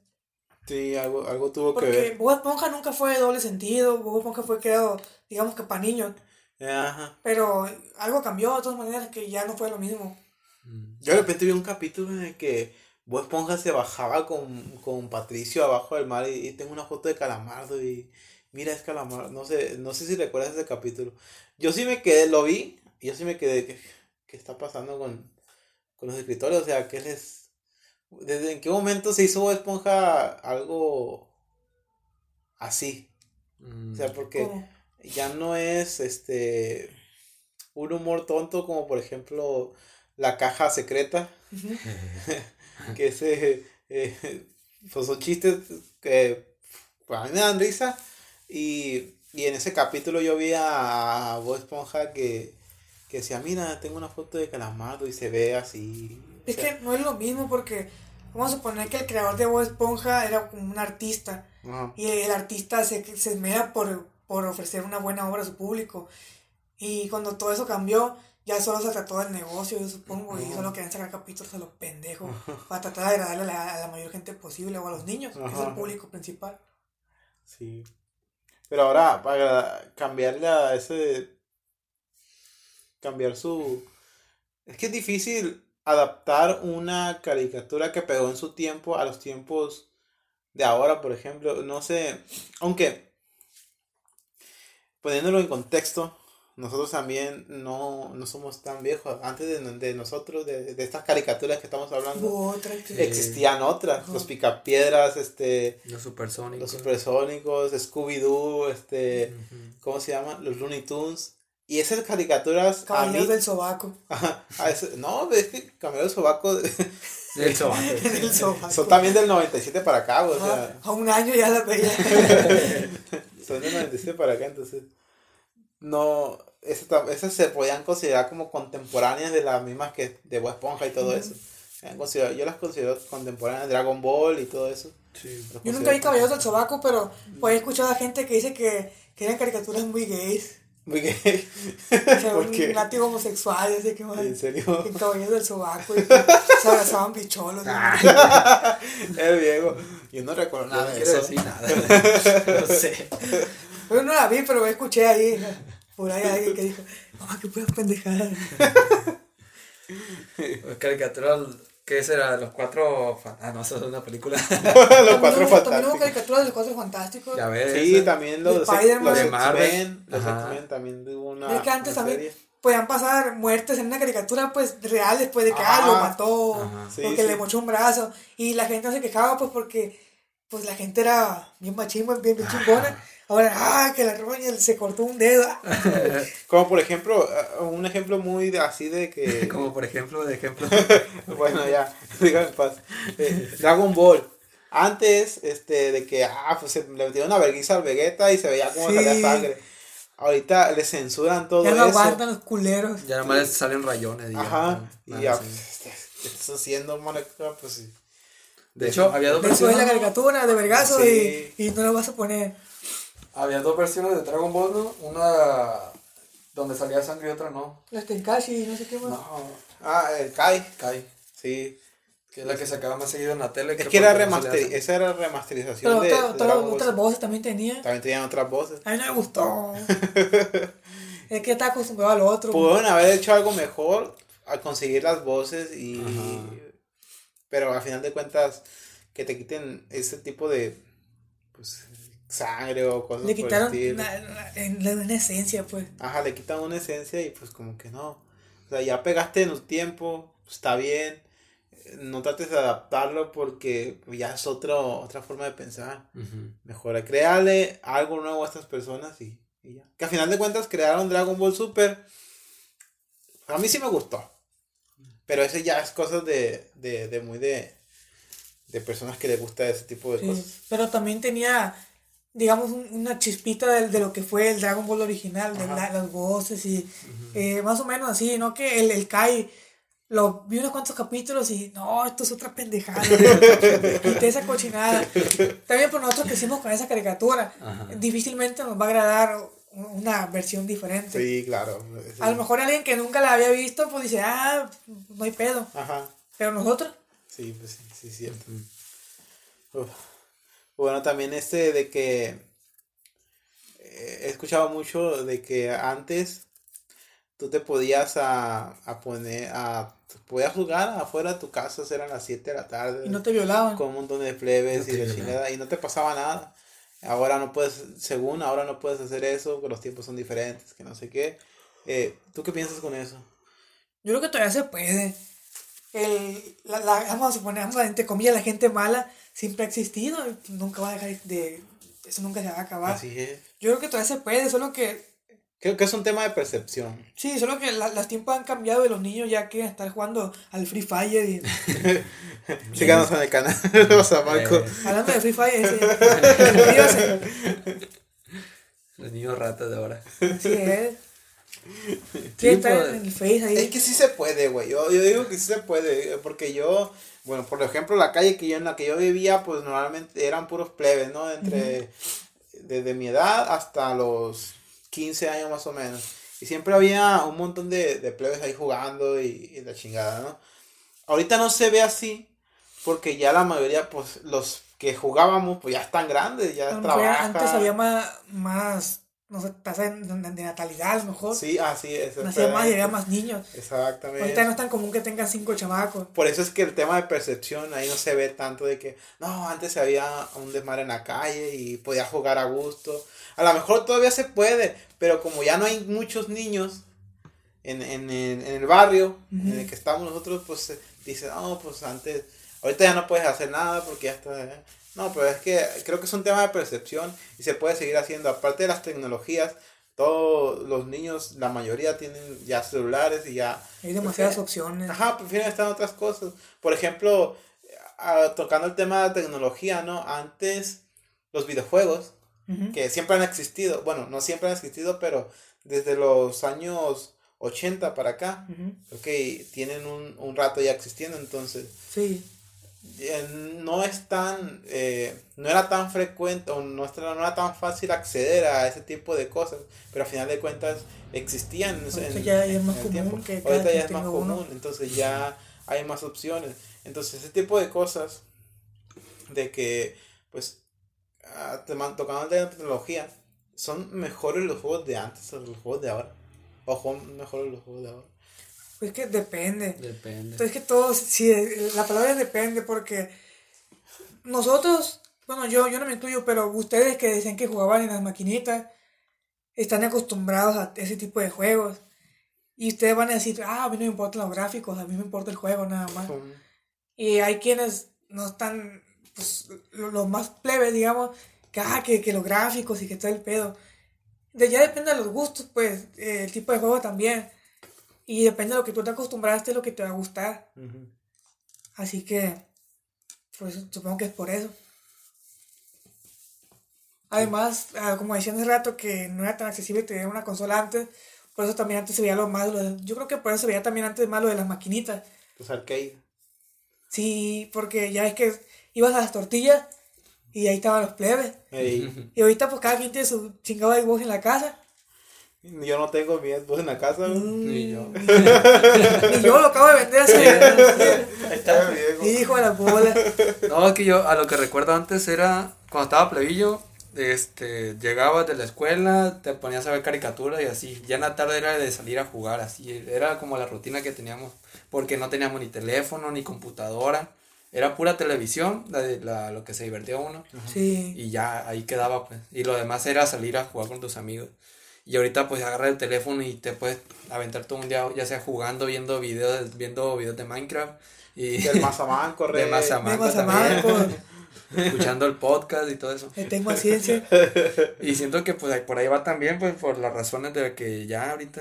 Sí, algo, algo tuvo que Porque ver. Bob Esponja nunca fue de doble sentido. Bob Esponja fue creado, digamos que para niños. Ajá. Pero algo cambió de todas maneras que ya no fue lo mismo. Yo de repente vi un capítulo en el que Bob Esponja se bajaba con, con Patricio abajo del mar y, y tengo una foto de Calamardo y mira es Calamardo, no sé, no sé si recuerdas ese capítulo. Yo sí me quedé, lo vi y yo sí me quedé, ¿qué, qué está pasando con, con los escritores? O sea, ¿qué les... ¿Desde en qué momento se hizo Esponja algo así? Mm. O sea, porque ¿Cómo? ya no es este un humor tonto como por ejemplo la caja secreta, *laughs* que ese eh, pues son chistes que pues, a mí me dan risa y, y en ese capítulo yo vi a Bob Esponja que, que decía, mira, tengo una foto de Calamardo y se ve así. Es o sea, que no es lo mismo porque vamos a suponer que el creador de Bob Esponja era como un artista y el artista se, se esmera por, por ofrecer una buena obra a su público. Y cuando todo eso cambió, ya solo se trató del negocio, yo supongo, y solo querían sacar capítulos a los pendejos para tratar de agradarle a la, a la mayor gente posible o a los niños, que es el público principal. Sí. Pero ahora, para cambiarle a ese. Cambiar su. Es que es difícil adaptar una caricatura que pegó en su tiempo a los tiempos de ahora, por ejemplo. No sé. Aunque. Poniéndolo en contexto, nosotros también no, no somos tan viejos. Antes de, de nosotros, de, de estas caricaturas que estamos hablando, otra que- existían otras. Ajá. Los picapiedras, este. Los supersónicos. Los supersónicos, Scooby-Doo, este. ¿cómo se llama? Los Looney Tunes. Y esas caricaturas a Caballeros del Sobaco. Ajá, a ese- no, es que Caballeros del Sobaco Del sobaco. *laughs* del Sobaco. son también del 97 para acá, o Ajá, sea, a un año ya la veía. *laughs* son del 97 para acá, entonces no, esas, se podían considerar como contemporáneas de las mismas que de Bob Esponja y todo eso. Yo las considero contemporáneas de Dragon Ball y todo eso. Sí. Yo nunca vi Caballeros del Sobaco, pero pues he escuchado a gente que dice que, que eran caricaturas muy gays. Muy gay. O sea, ¿Por *laughs* un qué? látigo homosexual, así que más. ¿En serio? *laughs* El Caballeros del Sobaco. Y *laughs* se abrazaban bicholos. El viejo. Yo no recuerdo nada no de eso. decir nada. no sé. Yo no la vi, pero escuché ahí. Por ahí alguien que dijo, no, que puedas pendejar. Caricaturas, ¿qué será? Los cuatro. Ah, no, eso es una película. *laughs* Los cuatro También hubo fantásticos. caricaturas de los cuatro fantásticos. ya ves. Sí, también los De los Spider-Man. los De. Marvel. Los Ajá. X-Men también tuvo una. es que antes una también podían pasar muertes en una caricatura, pues reales, pues de que ah, lo mató, Ajá. Sí, porque sí. le mochó un brazo. Y la gente no se quejaba, pues porque pues la gente era bien machimba, bien, bien *laughs* chingona. Ahora, ah, que la roña se cortó un dedo. *laughs* Como por ejemplo, eh, un ejemplo muy de- así de que. *laughs* Como por ejemplo, de ejemplo. *laughs* bueno, ya, dígame en paz. Eh, Dragon Ball. Antes, este, de que, ah, pues se le metía una vergüenza al Vegeta y se veía como Sí. salía sangre. Ahorita le censuran todo ya no eso. aguantan los culeros. Ya nomás les salen rayones. Ajá. Y ya, pues, ¿qué estás haciendo, molecular? Pues sí. De hecho, había dos Después de la versiones. caricatura de vergazo Sí. y, y no lo vas a poner. Había dos versiones de Dragon Ball, ¿no? Una donde salía sangre y otra no. Las Tenkashi, no sé qué más. No, Ah, el Kai. Kai. Sí. Que es la que sacaba más seguido en la tele. Es que era remaster, esa era remasterización Pero de, otra- otras voces también tenía. También tenían otras voces. A mí no me gustó. *laughs* es que estaba acostumbrado al otro. Pudieron haber hecho algo mejor al conseguir las voces y... Ajá. Pero al final de cuentas, que te quiten ese tipo de... Pues, sangre o cosas Le por el quitaron estilo. la, la- una esencia, pues. Ajá, le quitan una esencia y pues como que no. O sea, ya pegaste en un tiempo, pues, está bien. No trates de adaptarlo porque ya es otro, otra forma de pensar. Ujú. Mejor crearle algo nuevo a estas personas y, y ya. Que al final de cuentas crearon Dragon Ball Super. A mí sí me gustó. Pero ese ya es cosas de, de, de muy de, de personas que les gusta ese tipo de Sí, cosas. Pero también tenía, digamos, un- una chispita de, de lo que fue el Dragon Ball original, de la- las voces y eh, más o menos así, ¿no? Que el, el Kai lo vi unos cuantos capítulos y no, esto es otra pendejada. *laughs* Quité esa cochinada. También por nosotros que hicimos con esa caricatura, Ajá. difícilmente nos va a agradar una versión diferente. Sí, claro. A lo mejor alguien que nunca la había visto, pues dice, ah, no hay pedo. Ajá. Pero nosotros, Sí, pues sí, sí, cierto. Uf. Bueno, también este de que eh, he escuchado mucho de que antes tú te podías a, a poner a podías jugar afuera de tu casa, eran las 7 de la tarde y no te violaban. con un montón de plebes No y de violaban. chingada y no te pasaba nada. Ahora no puedes, según ahora no puedes hacer eso, que los tiempos son diferentes, que no sé qué. Eh, ¿Tú qué piensas con eso? Yo creo que todavía se puede. El, la, la, vamos a suponer, vamos a entre comillas, la gente mala siempre ha existido. y Nunca va a dejar de. Eso nunca se va a acabar. Así es. Yo creo que todavía se puede, solo que. Creo que es un tema de percepción. Sí, solo que la- los tiempos han cambiado y los niños ya quieren estar jugando al Free Fire. Y, *laughs* Síganos en el canal, *laughs* Marco. Eh, hablando de Free Fire, ese, *laughs* los niños ratas de ahora. Así es. Sí, está en el Face ahí. Es que sí se puede, güey. Yo, yo digo que sí se puede. Porque yo, bueno, por ejemplo, la calle que yo en la que yo vivía, pues normalmente eran puros plebes, ¿no? Entre, desde mi edad hasta los 15 años más o menos. Y siempre había un montón de, de plebes ahí jugando y, y la chingada, ¿no? Ahorita no se ve así, porque ya la mayoría, pues los que jugábamos, pues ya están grandes, ya mejor trabajan. Antes había más, más no sé, tasa de, natalidad, a lo mejor. Sí, así es. Nacía más y había más niños. Exactamente. Ahorita no es tan común que tengan cinco chamacos. Por eso es que el tema de percepción ahí no se ve tanto de que, no, antes había un desmadre en la calle y podía jugar a gusto. A lo mejor todavía se puede, pero como ya no hay muchos niños en, en, el- en el barrio en el que estamos nosotros, pues se dice, no, pues antes, ahorita ya no puedes hacer nada porque ya está... ¿eh?". No, pero es que creo que es un tema de percepción y se puede seguir haciendo. Aparte de las tecnologías, todos los niños, la mayoría tienen ya celulares y ya Hay demasiadas Prefieren- opciones. Ajá, prefieren estar en otras cosas. Por ejemplo, ah, tocando el tema de la tecnología, ¿no? Antes los videojuegos, que siempre han existido, bueno, no siempre han existido, pero desde los años 80 para acá, Ujú. creo que tienen un, un rato ya existiendo, entonces Sí. Eh, no es tan, eh, no era tan frecuente o no, era- no era tan fácil acceder a ese tipo de cosas, pero al final de cuentas existían. Ahorita en- ya es más común que cada Ahorita ya es más uno. entonces ya hay más opciones. Entonces ese tipo de cosas, de que, pues, ah, tocando de tecnología, son mejores los juegos de antes o los juegos de ahora. O mejores los juegos de ahora. Pues que depende. Depende. Entonces que todos, sí, eh, la palabra es depende porque nosotros, bueno, yo, yo no me incluyo, pero ustedes que decían que jugaban en las maquinitas, están acostumbrados a ese tipo de juegos. Y ustedes van a decir, ah, a mí no me importan los gráficos, a mí me importa el juego nada más. Y hay quienes no están, pues, lo- los más plebes, digamos, que, ah, que, que los gráficos y que todo el pedo. De, ya depende de los gustos, pues, eh, el tipo de juego también. Y depende de lo que tú te acostumbraste, lo que te va a gustar. Así que, pues supongo que es por eso. Además, ah, como decía hace rato, que no era tan accesible tener una consola antes, por eso también antes se veía lo malo. de- yo creo que por eso se veía también antes más lo de las maquinitas. Los arcade. Sí, porque ya es que ibas a las tortillas y ahí estaban los plebes. Y ahorita pues cada quien tiene su chingado Xbox en la casa. Yo no tengo mi Xbox en la casa. güey. *laughs* Ni yo. Y yo lo acabo de vender hace... Ahí *laughs* está Xbox. Hijo de la bola. No, es que yo a lo que recuerdo antes era cuando estaba plebillo, este, llegabas de la escuela, te ponías a ver caricaturas y así. Ya en la tarde era de salir a jugar, así. Era como la rutina que teníamos, porque no teníamos ni teléfono ni computadora. Era pura televisión, la, lo que se divertía uno. Sí. Y ya ahí quedaba, pues. Y lo demás era salir a jugar con tus amigos. Y ahorita pues agarra el teléfono y te puedes aventar todo un día, ya sea jugando, viendo videos, viendo videos de Minecraft. Y Del *laughs* Mazaman, corre. De Mazaman. De Marco Mazamarco, *laughs* escuchando el podcast y todo eso. le tengo ciencia. *laughs* Y siento que pues por ahí va también, pues por las razones de que ya ahorita...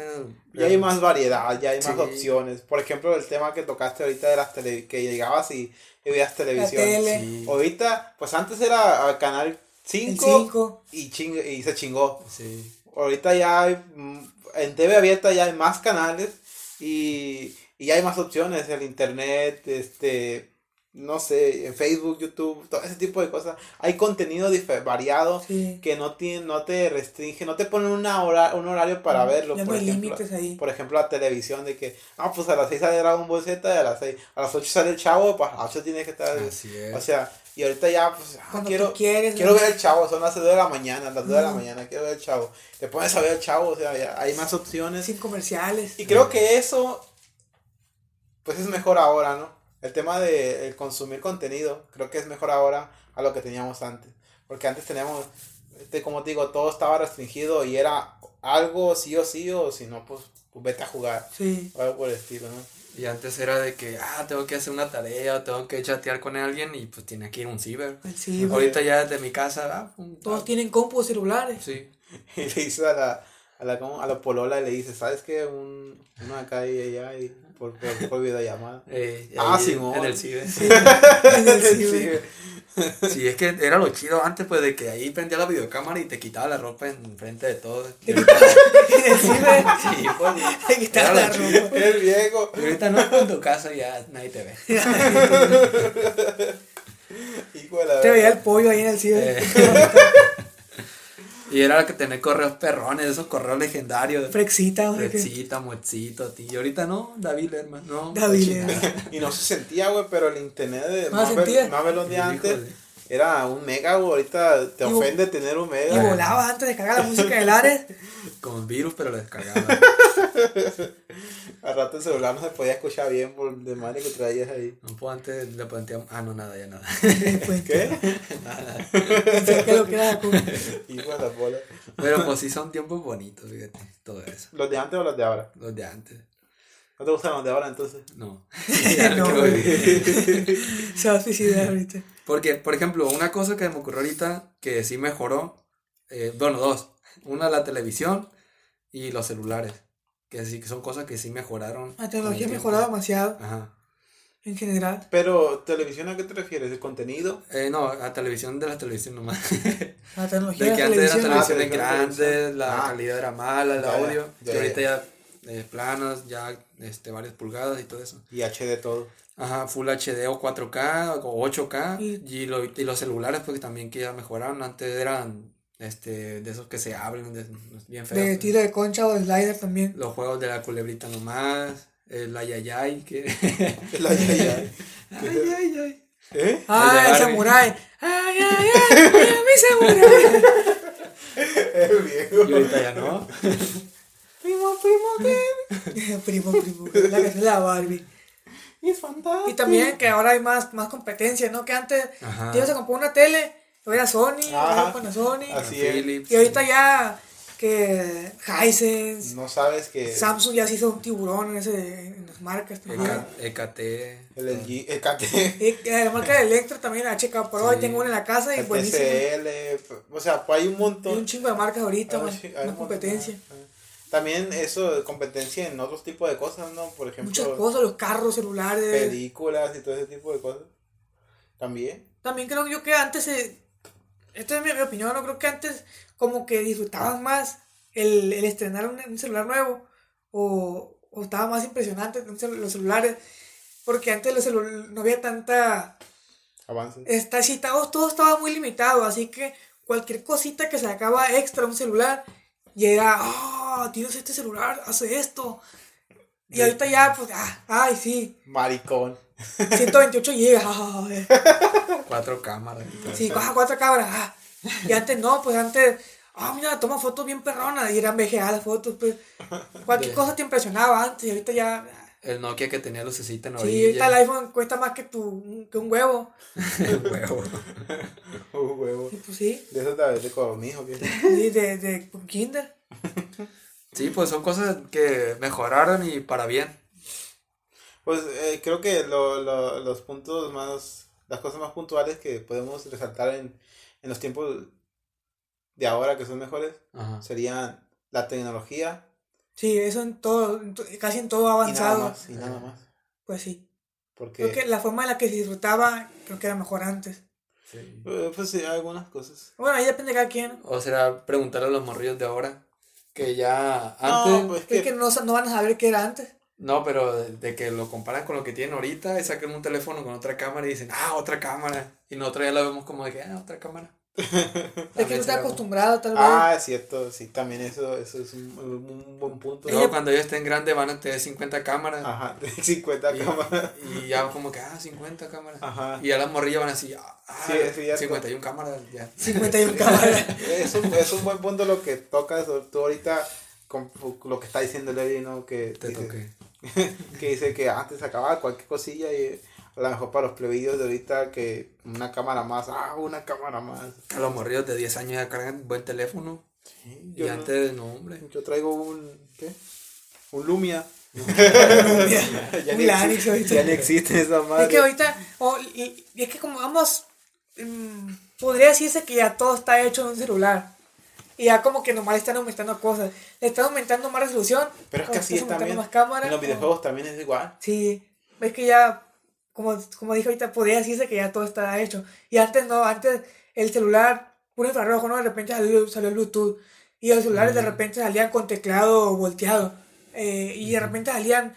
Ya hay más variedad, ya hay más Sí. opciones. Por ejemplo, el tema que tocaste ahorita de las tele que llegabas y, y veías televisión. tele. Sí, Ahorita, pues antes era al canal El 5 5. y, ching- y se chingó. sí. Ahorita ya hay, mm, en TV abierta ya hay más canales y, y ya hay más opciones, el internet, este, no sé, en Facebook, YouTube, todo ese tipo de cosas. Hay contenido variado Sí. que no, tiene, no te restringe, no te ponen una hora, un horario para verlo. Ya no por hay ejemplo, límites ahí. por ejemplo, la televisión de que, ah, pues a las 6 sale Dragon Ball Z y a las 6, a las 8 sale el chavo, pues a las 8 tiene que estar. Así es. O sea, y ahorita ya, pues, ah, quiero, quieres. quiero ¿no? ver el chavo, son las 2 de la mañana, las 2 de la mañana, quiero ver el chavo. Te pones a ver el chavo, o sea, ya hay más opciones. Sin comerciales. Y creo que eso, pues es mejor ahora, ¿no? El tema de el consumir contenido, creo que es mejor ahora a lo que teníamos antes. Porque antes teníamos, este, como te digo, todo estaba restringido y era algo sí o sí, o si no, pues, pues vete a jugar. Sí. O algo por el estilo, ¿no? Y antes era de que, ah, tengo que hacer una tarea, o tengo que chatear con alguien y pues tiene que ir a un ciber. El ciber. Ahorita ya desde mi casa, ah, pum, Todos ah, tienen compus celulares. Sí. *laughs* Y le dice a la, a la, a la polola, le dice, ¿sabes qué? Un, uno acá y allá, y por, por, por videollamada. *laughs* Eh, Ah, ahí Simón. En el ciber. En el *laughs* Sí, ciber. Sí, es que era lo chido antes, pues, de que ahí prendía la videocámara y te quitaba la ropa en frente de todos. *laughs* En el ciber. Sí, pues. Te quitaba la ropa. el viejo. Y ahorita no, en tu casa ya nadie te ve. Hijo de la Te veía el pollo ahí en el ciber. Eh, y era que tener correos perrones, esos correos legendarios. Frexita, que- Frexita, Mochito, tío. Y ahorita no, David Lerman, no. David la Lerman. Y no se sentía, güey, pero el internet de No. Marvel, Marvel un día antes Híjole. Era un mega, güey. Ahorita te Y vo- ofende tener un Y mega. volabas antes de cargar la música del Ares. *laughs* Con virus, pero lo descargaba. *laughs* Al rato el celular no se podía escuchar bien por de madre que traías ahí. No, pues antes le planteamos. Ah, no, nada, ya nada. *laughs* ¿Qué? pensé que lo que era como- Hijo de la bola. Pero pues sí son tiempos bonitos, fíjate, todo eso. ¿Los de antes o los de ahora? Los de antes. ¿No te gustan los de ahora entonces? No. No. Se va a suicidar ahorita. Porque, por ejemplo, una cosa que me ocurrió ahorita que sí mejoró, eh, bueno, dos. Una, la televisión y los celulares. Que sí que son cosas que sí mejoraron. La tecnología ha mejorado demasiado Ajá. en general. Pero, ¿televisión a qué te refieres? ¿El contenido? Eh, no, a televisión de la televisión nomás. La *laughs* tecnología De de que antes televisión. Ah, televisiones televisión, grandes, televisión. la Ah. calidad era mala, el audio. ya, y ahorita ya. ya eh, planas, ya este, varias pulgadas y todo eso. Y HD todo. Ajá, Full HD o 4K o 8K. Y- Y, lo- y los celulares, pues también que ya mejoraron. Antes eran este, de esos que se abren, de- bien feos. De pues. tiro de concha o de slider también. Los juegos de la culebrita nomás. El ayayay, que. La ya, ya. ay, ay, ay. ¿Eh? Ah, el samurái. Ay, ay, ay, *laughs* mi samurái. El viejo. Y ahorita ya no. Primo, primo, ¿qué? *laughs* *laughs* primo, primo. La canción de la Barbie. Es fantástico. Y también que ahora hay más, más competencia, ¿no? Que antes Ajá. te ibas a comprar una tele, o era Sony, era Panasonic. Así es. Philips. Y ahorita ya que Hisense, No sabes que Samsung ya se hizo un tiburón en, ese, en las marcas también. EK, EKT. el LG, el KT, Y eh, la marca de Electra también, la HK Pro, ahí Sí. tengo una en la casa y buenísimo. TCL, o sea, pues hay un Hay montón. un chingo de marcas ahorita, Hay más, chi- hay más un montón. También eso competencia en otros tipos de cosas, ¿no? Por ejemplo, Muchas cosas, los carros, celulares. películas y todo ese tipo de cosas. También. También creo yo que antes, se, esta es mi, mi opinión, no creo que antes como que disfrutaban más el, el estrenar un, un celular nuevo o, o estaba más impresionante los celulares, porque antes los no había tanta... Avances. Está citado, todo estaba muy limitado, así que cualquier cosita que sacaba extra un celular y era, ah, tienes este celular, hace esto. Y Sí. ahorita ya, pues, ah, ay, sí, Maricón. 128 gigas, ah, eh. Cuatro cámaras. Sí, cuatro cámaras. ah. Y antes no, pues antes, ah, mira, toma fotos bien perronas y eran VGA las fotos, pues. Cualquier cosa te impresionaba antes y ahorita ya. El Nokia que tenía lucecita en la Sí, orilla. ahorita el iPhone cuesta más que, tu, que un huevo. Huevo. *laughs* Un huevo. *laughs* Pues sí, De eso de, de con mi hijo. que- sí, de, de con Kinder. *laughs* Sí, pues son cosas que mejoraron y para bien. Pues eh, creo que lo, lo- los puntos más, las cosas más puntuales que podemos resaltar en, en los tiempos de ahora que son mejores Ajá. serían la tecnología Sí, eso en todo, casi en todo ha y nada avanzado. más. Y nada más. Pues sí. Porque, Creo que la forma en la que se disfrutaba, creo que era mejor antes. Sí. eh, pues sí, algunas cosas. Bueno, ahí depende de cada quien. O será preguntarle a los morrillos de ahora. Que ya antes. No, pues Es que, que no, van a saber qué era antes. No, pero de, de que lo comparan con lo que tienen ahorita y sacan un teléfono con otra cámara y dicen, ah, otra cámara. Y nosotros ya lo vemos como de que, ah, otra cámara. *laughs* Es que no está acostumbrado, tal vez. ah, es cierto, sí, también eso, eso es un, un buen punto. Luego cuando ellos estén grandes van a tener 50 cámaras. Ajá, *laughs* 50 Y, cámaras. y ya ya como que, ah, 50 cámaras. Ajá. Y a las morrillas van así, ah, Sí, es cierto. 51 cámaras, ya. *laughs* 51 cámaras. Es un, es un buen punto lo que tocas, todo ahorita, con lo que está diciendo Levi, ¿no? Que Te dice, toqué. que dice que antes acababa cualquier cosilla y a lo mejor para los plebeyos de ahorita que una cámara más, ah, una cámara más. A los morrillos de 10 años ya cargan buen teléfono. Sí, Y no- antes, no, hombre. yo traigo un. ¿Qué? Un Lumia. *laughs* *laughs* ya, Un ni Lanix existe, ahorita. ya ni existe esa madre. Es que ahorita, y, y es que como vamos, mm, podría decirse que ya todo está hecho en un celular. Y ya como que nomás le están aumentando cosas. Le están aumentando más resolución. Pero es que así es también. más cámara. en los o- videojuegos también es igual. Sí, es que ya, como, como dije ahorita, podría decirse que ya todo está hecho. Y antes no, antes el celular, un infrarrojo, ¿no? De repente salió, salió el Bluetooth. Y los celulares de repente salían con teclado volteado. eh, y de repente salían,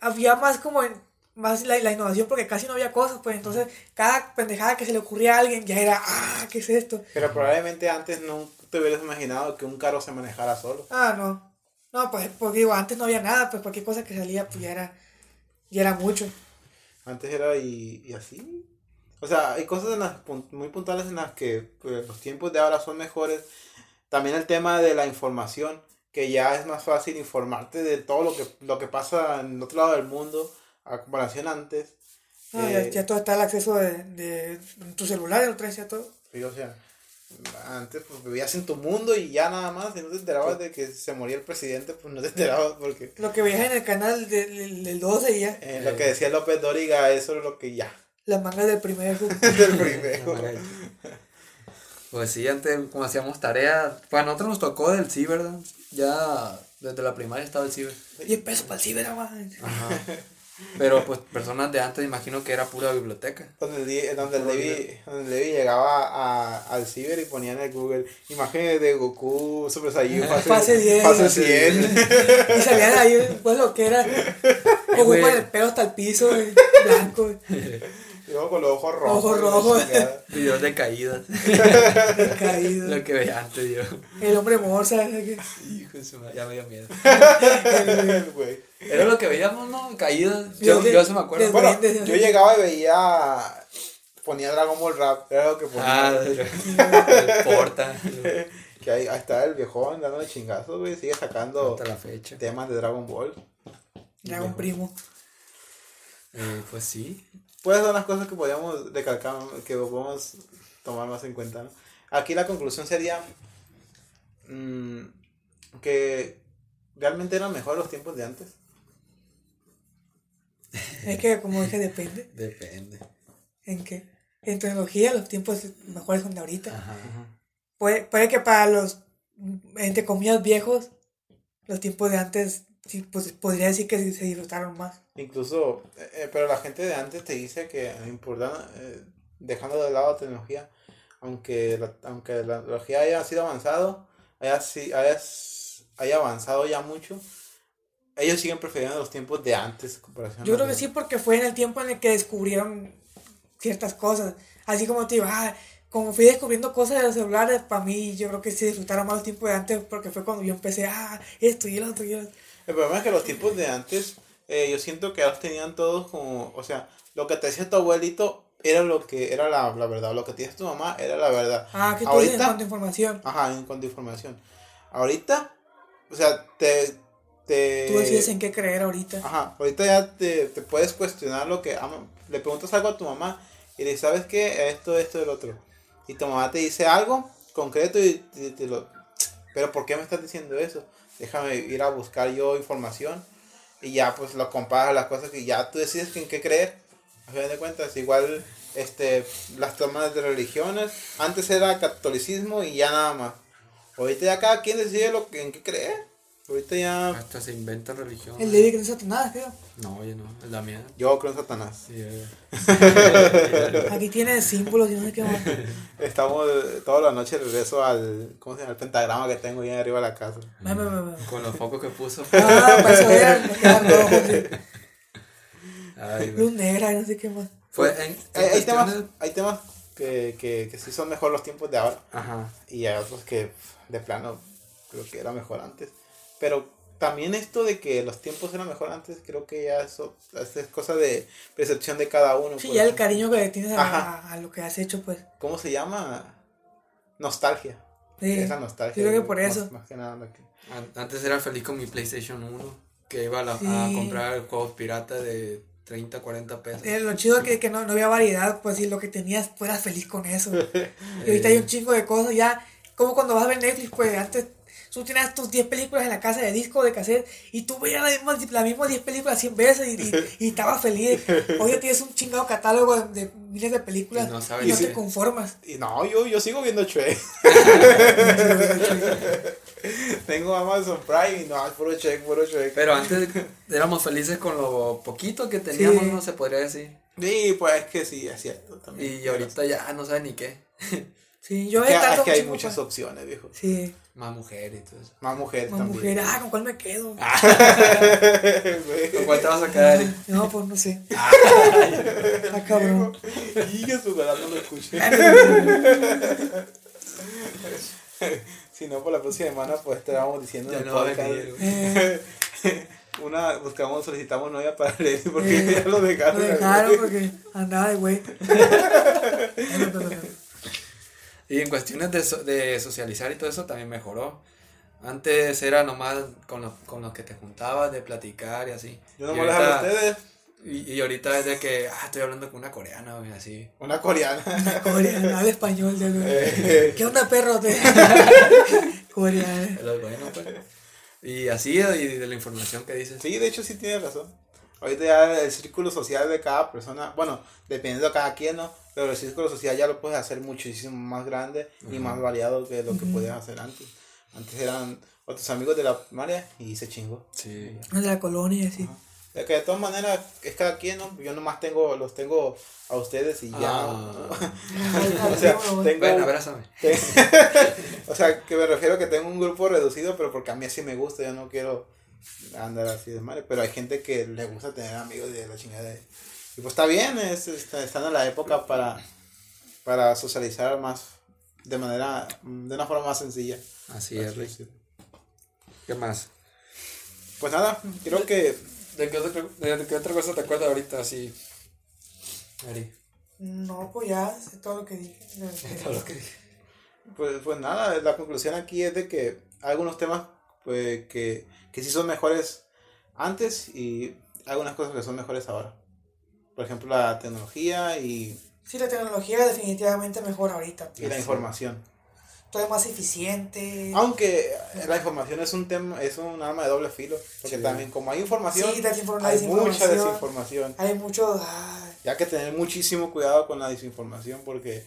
había más como en- más la, la innovación porque casi no había cosas, pues entonces cada pendejada que se le ocurría a alguien ya era, ah, ¿qué es esto? Pero probablemente antes no te hubieras imaginado que un carro se manejara solo. Ah, no. No, pues porque digo, antes no había nada, pues cualquier cosa que salía, pues ya era, ya era mucho. Antes era y, y así. O sea, hay cosas en las, muy puntuales en las que pues, los tiempos de ahora son mejores. También el tema de la información, que ya es más fácil informarte de todo lo que, lo que pasa en el otro lado del mundo a comparación antes. No, ya, Eh, ya todo está al acceso de, de tu celular, lo traes ya todo. sí, o sea, antes pues, vivías en tu mundo y ya nada más, y no te enterabas de que se moría el presidente, pues no te enterabas porque Lo que veías en el canal del, del, del 12 ya, eh, lo que decía López Dóriga, eso es lo que ya, las mangas del primer *laughs* del primero. Pues sí, antes como hacíamos tarea, pues a nosotros nos tocó del sí, ¿verdad? Ya desde la primaria estaba el ciber. 10 pesos para el ciber. Ajá. Pero pues personas de antes imagino que era pura biblioteca. Donde, el Di- donde, el Levi, donde el Levi llegaba a, al ciber y ponía en el Google imágenes de Goku, Super Saiyan, fase, Fase 10. fase 100. Y salían ahí, pues lo que era. Goku con el pelo hasta el piso, blanco, Y luego con los ojos rojos. Ojos rojos. Videos de caídas. caído. Lo que veía antes yo. El hombre morsa, ¿sabes? Hijo de su madre, ya me dio miedo. *laughs* El güey. *laughs* Era lo que veíamos, ¿no? Caídas. Yo Yo, yo se me acuerdo. Bueno, yo llegaba y veía. Ponía Dragon Ball Rap, era lo que ponía. Ah, *laughs* el porta. Que ahí, ahí está el viejón dando chingazos, güey. Sigue sacando Hasta la fecha. temas de Dragon Ball. Dragon Primo. Eh, pues sí. Pues son las cosas que podríamos recalcar, que podemos tomar más en cuenta. ¿no? Aquí la conclusión sería mm, que realmente eran mejores los tiempos de antes. Es que, como dije, depende. Depende. ¿En qué? En tecnología, los tiempos mejores son de ahorita. Ajá. Puede, puede que para los, entre comillas, viejos, los tiempos de antes, sí, pues podría decir que se disfrutaron más. Incluso, eh, eh, pero la gente de antes te dice que importante, eh, dejando de lado la tecnología, aunque la, aunque la tecnología haya sido avanzado, haya, si- haya, haya avanzado ya mucho, ellos siguen prefiriendo los tiempos de antes en comparación Yo creo que los de- sí, porque fue en el tiempo en el que descubrieron ciertas cosas. Así como te digo, ah, como fui descubriendo cosas de los celulares, para mí yo creo que se disfrutaron más los tiempos de antes, porque fue cuando yo empecé, ah, esto y el otro y el otro. El problema es que los tiempos de antes, eh, yo siento que ellos tenían todos como, o sea, lo que te decía tu abuelito era lo que era la, la verdad, lo que te decía tu mamá era la verdad. Ah, que tú dices en Ahorita- cuanto a información. Ajá, en cuanto a información. Ahorita, o sea, te... te Tú decides en qué creer ahorita. Ajá, ahorita ya te, te puedes cuestionar lo que ama. Le preguntas algo a tu mamá y le dices, ¿sabes qué? Esto, esto, el otro. Y tu mamá te dice algo concreto y te, te lo... Pero ¿por qué me estás diciendo eso? Déjame ir a buscar yo información y ya pues lo comparas las cosas que ya tú decides en qué creer. A fin de cuentas, igual este, las tomas de religiones, antes era catolicismo y ya nada más. Ahorita ya cada quien decide lo que, en qué creer. Ahorita ya Hasta se inventa religión. El David que no es Satanás, creo. No, yo no, es la mía. yo creo en Satanás. Sí, eh. *laughs* Aquí tiene símbolos y no sé qué más. Estamos eh, toda la noche regreso al, ¿cómo se llama? El pentagrama que tengo ahí arriba de la casa. Me. Con los focos que puso. Ah, para eso era. Ay. Luz negra y no sé qué más. Fue en, en Hay, hay temas, cuestiones- hay temas que, que, que sí son mejor los tiempos de ahora Ajá. y hay otros que de plano creo que era mejor antes. Pero también esto de que los tiempos eran mejor antes, creo que ya eso, eso es cosa de percepción de cada uno. Sí, pues. ya el cariño que le tienes a, Ajá. a- a lo que has hecho, pues. ¿Cómo se llama? Nostalgia. Sí. Esa nostalgia. Yo creo que por eso. Más que nada. lo que- An- Antes era feliz con mi PlayStation 1, que iba a, la- a comprar juegos pirata de 30, 40 pesos. Eh, lo chido que, que no, no había variedad, pues si lo que tenías, fueras feliz con eso. *laughs* Y ahorita hay un chingo de cosas ya como cuando vas a ver Netflix, pues antes tú tenías tus 10 películas en la casa de disco, de cassette, y tú veías las mismas, las mismas 10 películas 100 veces y, y, *laughs* y estabas feliz. Hoy ya tienes un chingado catálogo de, de miles de películas Y no y te conformas. Y no, yo, yo sigo viendo Shrek. *laughs* Tengo Amazon Prime y no, es puro Shrek, puro Shrek. Pero antes éramos felices con lo poquito que teníamos, Sí. no se podría decir. Sí, pues es que sí, es cierto también. Y ahorita ya no sabe ni qué. Sí, yo es que, es que hay muchas opciones, viejo. Sí, Más mujer y todo eso. Más mujeres más también. mujer, ah, ¿con cuál me quedo? Güey. *laughs* ¿Con cuál te vas a quedar? No, pues no sé. Ah, cabrón. Y que su verdad no lo escuché. si no, por la próxima semana, pues te vamos diciendo Ya en el no podcast. Eh, *laughs* Una, buscamos, solicitamos novia para leer porque eh, ya lo dejaron. Lo dejaron porque andaba de güey. *laughs* Y en cuestiones de, so- de socializar y todo eso también mejoró. Antes era nomás con los, con los que te juntabas, de platicar y así. Yo no dejo a ustedes. Y, y ahorita es de que, ah, estoy hablando con una coreana, güey, así. Una coreana. Coreano, habla español, ya, güey. Eh, ¿Qué onda, perro? *laughs* Es lo bueno, pues. Y así, y de la información que dices. Sí, de hecho sí tienes razón. Ahorita ya el círculo social de cada persona, bueno, dependiendo de cada quien, ¿no? Pero el círculo social ya lo puedes hacer muchísimo más grande y más variado que lo que podías hacer antes. Antes eran otros amigos de la primaria y se chingó. Sí. De la colonia, sí. De que de todas maneras es cada quien, ¿no? Yo nomás tengo, los tengo a ustedes y ya. Ah. *laughs* o sea, tengo, Bueno, abrázame. *laughs* o sea, que me refiero a que tengo un grupo reducido, pero porque a mí así me gusta, yo no quiero andar así de madre. Pero hay gente que le gusta tener amigos de la chingada. de- Y pues está bien, es, está- están en la época para, para socializar más, de manera, de una forma más sencilla. Así es, Rick. ¿Qué más? Pues nada, creo que ¿De qué, otra, de qué otra cosa te acuerdas ahorita, así? Ari. No, pues ya, sé todo lo que dije. *laughs* Todo lo que dije. Pues, pues nada, la conclusión aquí es de que hay algunos temas pues, que, que sí son mejores antes y algunas cosas que son mejores ahora. Por ejemplo, la tecnología y, Sí, la tecnología definitivamente mejor ahorita. y la Sí. información. Todo es más eficiente. Aunque la información es un tema, es un arma de doble filo. Porque Sí. también como hay información, Sí, desinfor- la hay mucha desinformación. desinformación. Hay mucho. ay, Y hay que tener muchísimo cuidado con la desinformación porque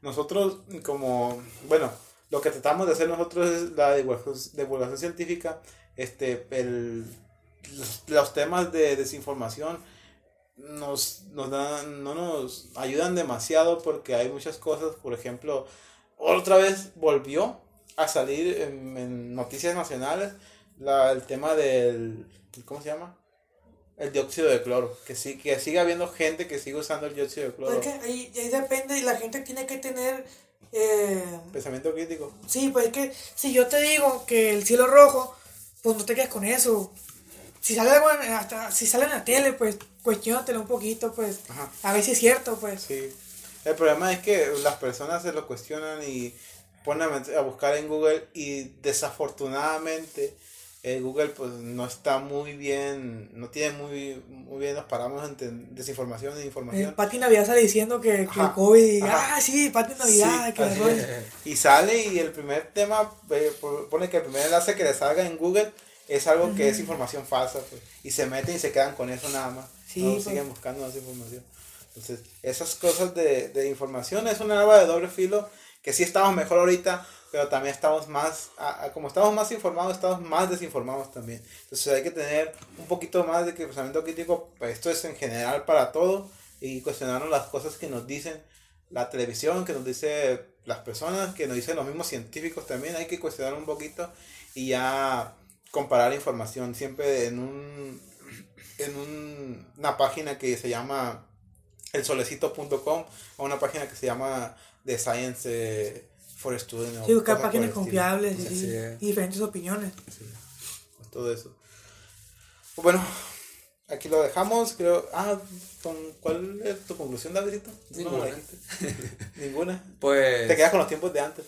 nosotros como, bueno, lo que tratamos de hacer nosotros es la divulgación, divulgación científica, este, el, los, los temas de desinformación nos, nos dan, no nos ayudan demasiado porque hay muchas cosas, por ejemplo, otra vez volvió a salir en, en noticias nacionales la, el tema del, ¿cómo se llama? El dióxido de cloro, que sí, que sigue habiendo gente que sigue usando el dióxido de cloro. pues es que ahí, ahí depende y la gente tiene que tener. Eh, Pensamiento crítico. sí, pues es que si yo te digo que el cielo rojo, pues no te quedes con eso. Si sale algo en- hasta si sale en la tele, pues cuestionatelo un poquito, pues Ajá. a ver si es cierto, pues. Sí. El problema es que las personas se lo cuestionan y ponen a buscar en Google y desafortunadamente eh, Google pues no está muy bien, no tiene muy, muy bien los parámetros entre desinformación e Eh, información. Pati Navidad sale diciendo que, que el COVID, ajá. ah, sí, Pati Navidad, Sí, que es. Y sale y el primer tema, eh, po- pone que el primer enlace que le salga en Google es algo que es información falsa. pues, y se meten y se quedan con eso nada más. Sí, no pues. siguen buscando más información. Entonces, esas cosas de, de información es una arma de doble filo que sí estamos mejor ahorita, pero también estamos más, a- a- como estamos más informados, estamos más desinformados también. Entonces hay que tener un poquito más de que pensamiento crítico, pues esto es en general para todo, y cuestionarnos las cosas que nos dicen la televisión, que nos dice las personas, que nos dicen los mismos científicos también, hay que cuestionar un poquito y ya comparar información siempre en un en un- una página que se llama elsolecito.com o una página que se llama The Science eh, for Students. o Sí, buscar páginas confiables y, es. y diferentes opiniones. Sí, todo eso. Pues bueno, aquí lo dejamos, creo. Ah, ¿con ¿cuál es tu conclusión, Davidito? ¿Tú no me la Ninguna. dijiste? *laughs* Ninguna. Pues. Te quedas con los tiempos de antes.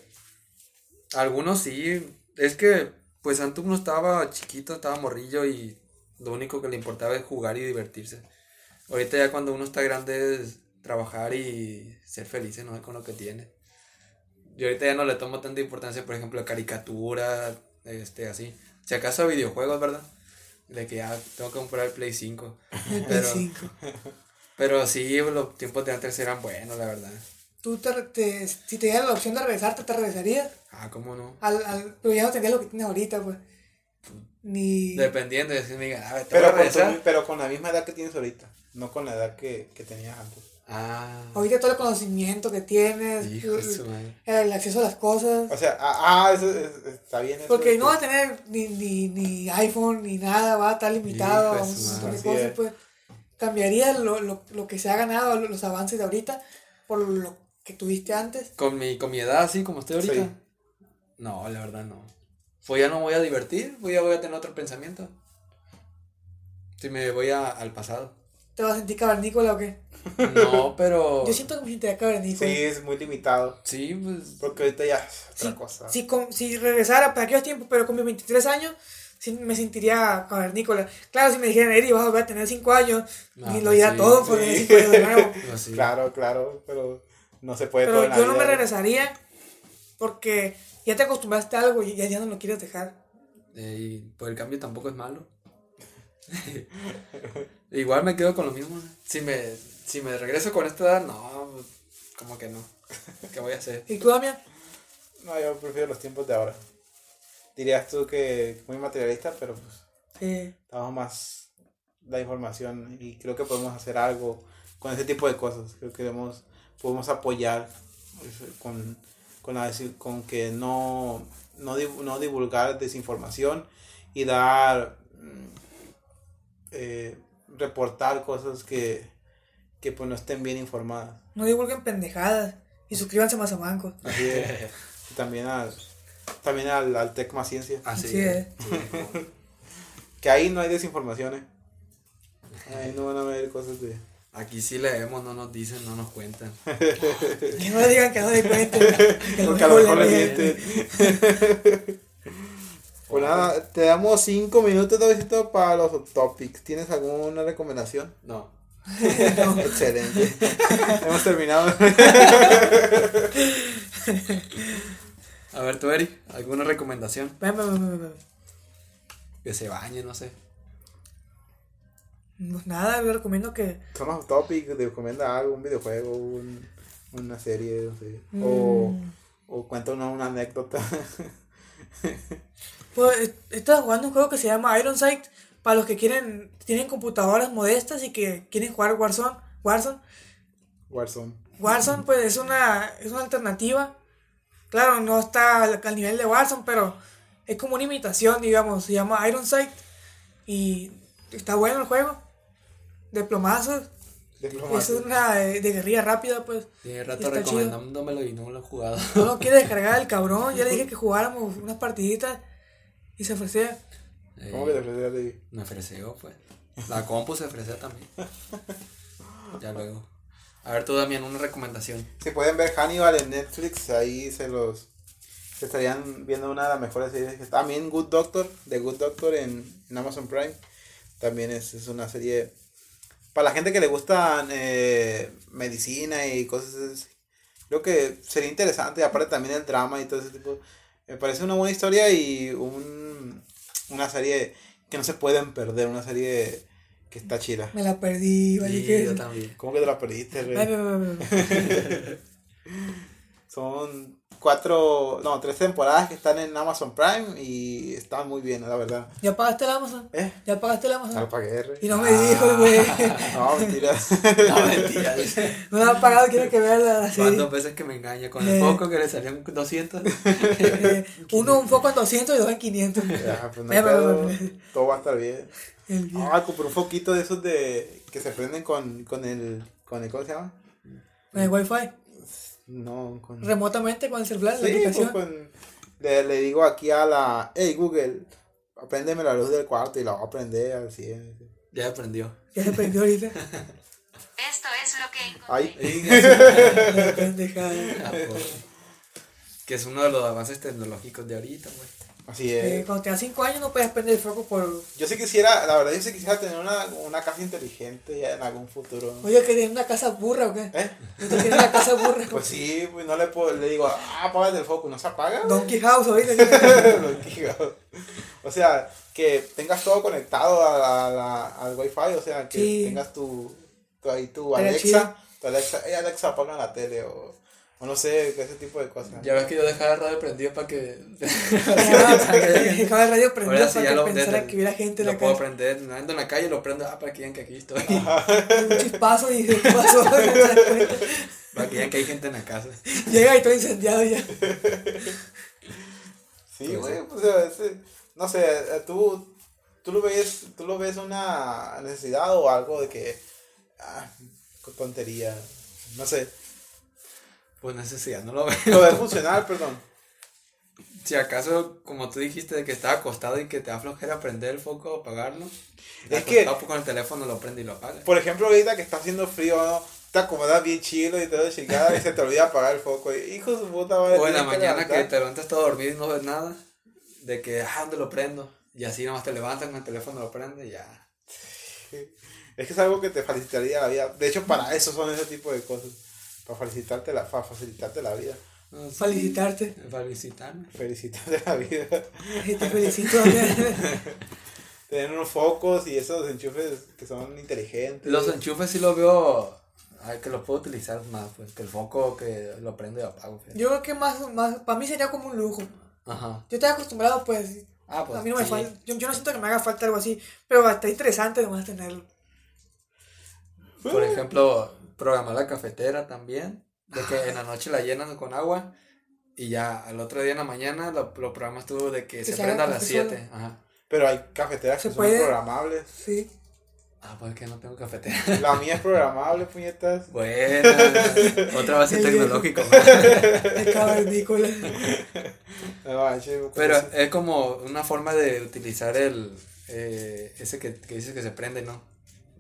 Algunos sí. Es que, pues antes uno estaba chiquito, estaba morrillo y lo único que le importaba es jugar y divertirse. Ahorita ya cuando uno está grande es trabajar y ser feliz, ¿no? Con lo que tiene. Yo ahorita ya no le tomo tanta importancia, por ejemplo, a caricaturas, este, así. Si acaso a videojuegos, ¿verdad? De que ya tengo que comprar el Play 5. *laughs* El Play Pero, 5. *laughs* pero sí, los tiempos de antes eran buenos, la verdad. Tú te, te- si te diera la opción de regresarte, ¿te regresarías? Ah, ¿cómo no? Al, al, pero ya no tendrías lo que tienes ahorita, pues. Ni... Dependiendo, y decir, me diga, a ver, ¿te voy Pero a con, tu- pero con la misma edad que tienes ahorita, no con la edad que, que tenías antes. Ah, Ahorita todo el conocimiento que tienes, hijo el, acceso a las cosas. O sea, ah, ah, eso es- está bien. Eso Porque no vas a tener ni, ni, ni iPhone ni nada, va a estar limitado Hijo a un montón de cosas, pues. Cambiaría lo, lo, lo que se ha ganado, lo- los avances de ahorita, por lo que tuviste antes. Con mi, con mi edad, así como estoy ahorita. Sí. No, la verdad no. Pues ya no voy a divertir, pues ya voy a tener otro pensamiento. Si me voy a- al pasado. ¿Te vas a sentir cavernícola o qué? No, pero. Yo siento que me sentiría cavernícola. Sí, es muy limitado. Sí, pues. Porque ahorita ya es otra Sí, cosa. Si, con- si regresara para aquellos tiempos, pero con mis 23 años, sí me sentiría cavernícola. Claro, si me dijeran, Eri, vas a volver a tener 5 años, Ah, y lo dirá sí, todo por sí. tener 5 años de nuevo. *laughs* pues sí. Claro, claro, pero no se puede todo Pero en la yo no me regresaría porque ya te acostumbraste a algo y ya, ya no lo quieres dejar. Eh, y pues el cambio tampoco es malo. *laughs* Igual me quedo con lo mismo. Si me, si me regreso con esta edad, no, como que no. *laughs* ¿Qué voy a hacer? ¿Y tú, Damián? No, yo prefiero los tiempos de ahora. Dirías tú que muy materialista, pero pues Sí. estamos más la información y creo que podemos hacer algo con ese tipo de cosas. Creo que debemos, podemos apoyar pues, con, con, la con que no, no, no divulgar desinformación y dar, mm, eh, reportar cosas que, que pues no estén bien informadas. No divulguen pendejadas y suscríbanse más a Manco. Así es. *laughs* Y también al, también al, al Tec Más Ciencia. Así, Así es. *laughs* Que ahí no hay desinformaciones. Ahí no van a ver cosas de... Aquí sí leemos, no nos dicen, no nos cuentan. *laughs* Que no le digan que no le cuenten. Porque a lo mejor le mienten. Mienten. Pues nada, te damos cinco minutos de para los topics. ¿Tienes alguna recomendación? No. *laughs* Excelente. *laughs* Hemos terminado. A ver, tú, Eri, ¿alguna recomendación? Ven, ven, ven. Que se bañe, no sé. Pues nada, yo recomiendo que. Son los topics, te recomienda algo, un videojuego, un- una serie, no sé. O, mm, o cuenta una, una anécdota. *laughs* Pues estado jugando un juego que se llama Iron Sight. Para los que quieren, tienen computadoras modestas y que quieren jugar Warzone. Warzone. Warzone. Warzone, pues es una, es una alternativa. Claro, no está al, al nivel de Warzone, pero es como una imitación, digamos. Se llama Iron Sight. Y está bueno el juego. De plomazos. De Es una de, de guerrilla rápida, pues. Tiene rato recomendándomelo y no lo he jugado. No lo quiere descargar el *laughs* cabrón. Ya le dije que jugáramos unas partiditas. Y se ofreció. ¿Cómo que te Eh, ofreces de ahí? me ofreció, pues. La compu se ofreció también. Ya luego. A ver, tú, Damián, una recomendación. Si pueden ver Hannibal en Netflix, ahí se los se estarían viendo una de las mejores series. que- También Good Doctor, de Good Doctor en, en Amazon Prime. También es, es una serie para la gente que le gusta eh, medicina y cosas así. Creo que sería interesante, aparte también el drama y todo ese tipo. Me parece una buena historia y un, una serie que no se pueden perder, una serie que está chida. Me la perdí, vale. Sí, que- yo también. ¿Cómo que te la perdiste, ven, ven. *laughs* Son cuatro, no, tres temporadas que están en Amazon Prime y están muy bien, la verdad. ¿Ya pagaste el Amazon? ¿Eh? ¿Ya pagaste el No Amazon? pagué, rey. Y no me dijo, güey. *laughs* No, mentira. *laughs* No, mentira. No la ha pagado, quiere que vea la serie. veces que me engaña. Con el Eh. foco que le salían 200. *laughs* Eh, uno un foco en 200 y dos en 500. Ya, pues no pedo, todo va a estar bien. El bien. Ah, compré un foquito de esos de que se prenden con, con el, con el, ¿cómo se llama? Con el wifi. No, con... Remotamente con el celular, la Sí, pues aplicación. con... Le, le digo aquí a la, hey Google, apréndeme la luz del cuarto y la voy a prender al 100. Ya aprendió. Ya se prendió ahorita. *laughs* Esto es lo que encontré. Ay, *laughs* La. Ah, pues. Que es uno de los avances tecnológicos de ahorita, güey. Así Eh, es. cuando tenías 5 años no podías prender el foco por. Yo sí quisiera, la verdad, yo sí quisiera tener una, una casa inteligente ya en algún futuro. Oye, que tiene una casa burra o qué. ¿Eh? Te quiero una casa burra. *laughs* Pues sí, pues no le puedo, le digo, ah, apágate el foco, *laughs* ¿no se apaga? Donkey House ahorita. Lo digo. o sea, que tengas todo conectado a la, a la- al wifi, o sea, que Sí. tengas tu, tu, ahí tu Alexa, tu Alexa, hey Alexa, apaga la tele o, o no sé, ese tipo de cosas. Ya ves que yo dejaba el radio prendido *laughs* para que. Dejaba el radio prendido Ahora para ya que lo pensara que hubiera gente en Lo la puedo casa. prender, no ando en la calle, lo prendo, ah, para que vean que aquí estoy. *laughs* Un chispazo y se pasó. *laughs* para que vean que hay gente en la casa. Llega y todo incendiado ya. Sí, Pues güey, sí. o sea, ese- no sé, eh, tú, tú lo ves, tú lo ves una necesidad o algo de que, ah, tontería, no sé, Pues necesidad, no lo veo. lo ves funcional, *laughs* perdón. Si acaso, como tú dijiste, de que estaba acostado y que te da flojera prender el foco o apagarlo. Es que- pues, con el teléfono lo prende y lo apaga. Por ejemplo, ahorita que está haciendo frío, ¿no? te acomodas bien chilo y todo chingada y se te olvida apagar el foco. y, Hijo de su puta madre. O en la mañana que levantar. te levantas todo dormido y no ves nada. De que, ah, ¿dónde lo prendo? Y así nomás te levantas con el teléfono, lo prende y ya. Es que es algo que te facilitaría la vida. De hecho, para eso son ese tipo de cosas. Para facilitarte la, para facilitarte la vida. Felicitarte. Felicitarme. Felicitarte la vida. Y te felicito. *laughs* Tener unos focos y esos enchufes que son inteligentes. Los enchufes sí los veo. Ay, que los puedo utilizar más, pues. Que el foco que lo prendo y apago. fíjate. Yo creo que más, más, para mí sería como un lujo. Ajá. Yo estoy acostumbrado, pues, Ah, pues. a mí no me falta, yo, yo no siento que me haga falta algo así, pero está interesante nomás tenerlo. Por ejemplo, programar la cafetera también. De que en la noche la llenas con agua. Y ya al otro día en la mañana lo, lo programas tú de que, Que se se prenda a las café 7. Ajá. Pero hay cafeteras Se que puede. son programables. Sí. Ah, pues que no tengo cafetera. *laughs* La mía es programable, puñetas. Bueno, *laughs* otra base El tecnológico. *laughs* El cavernícola. Manches, Pero como es como una forma de utilizar el eh, ese que, que dices que se prende, ¿no?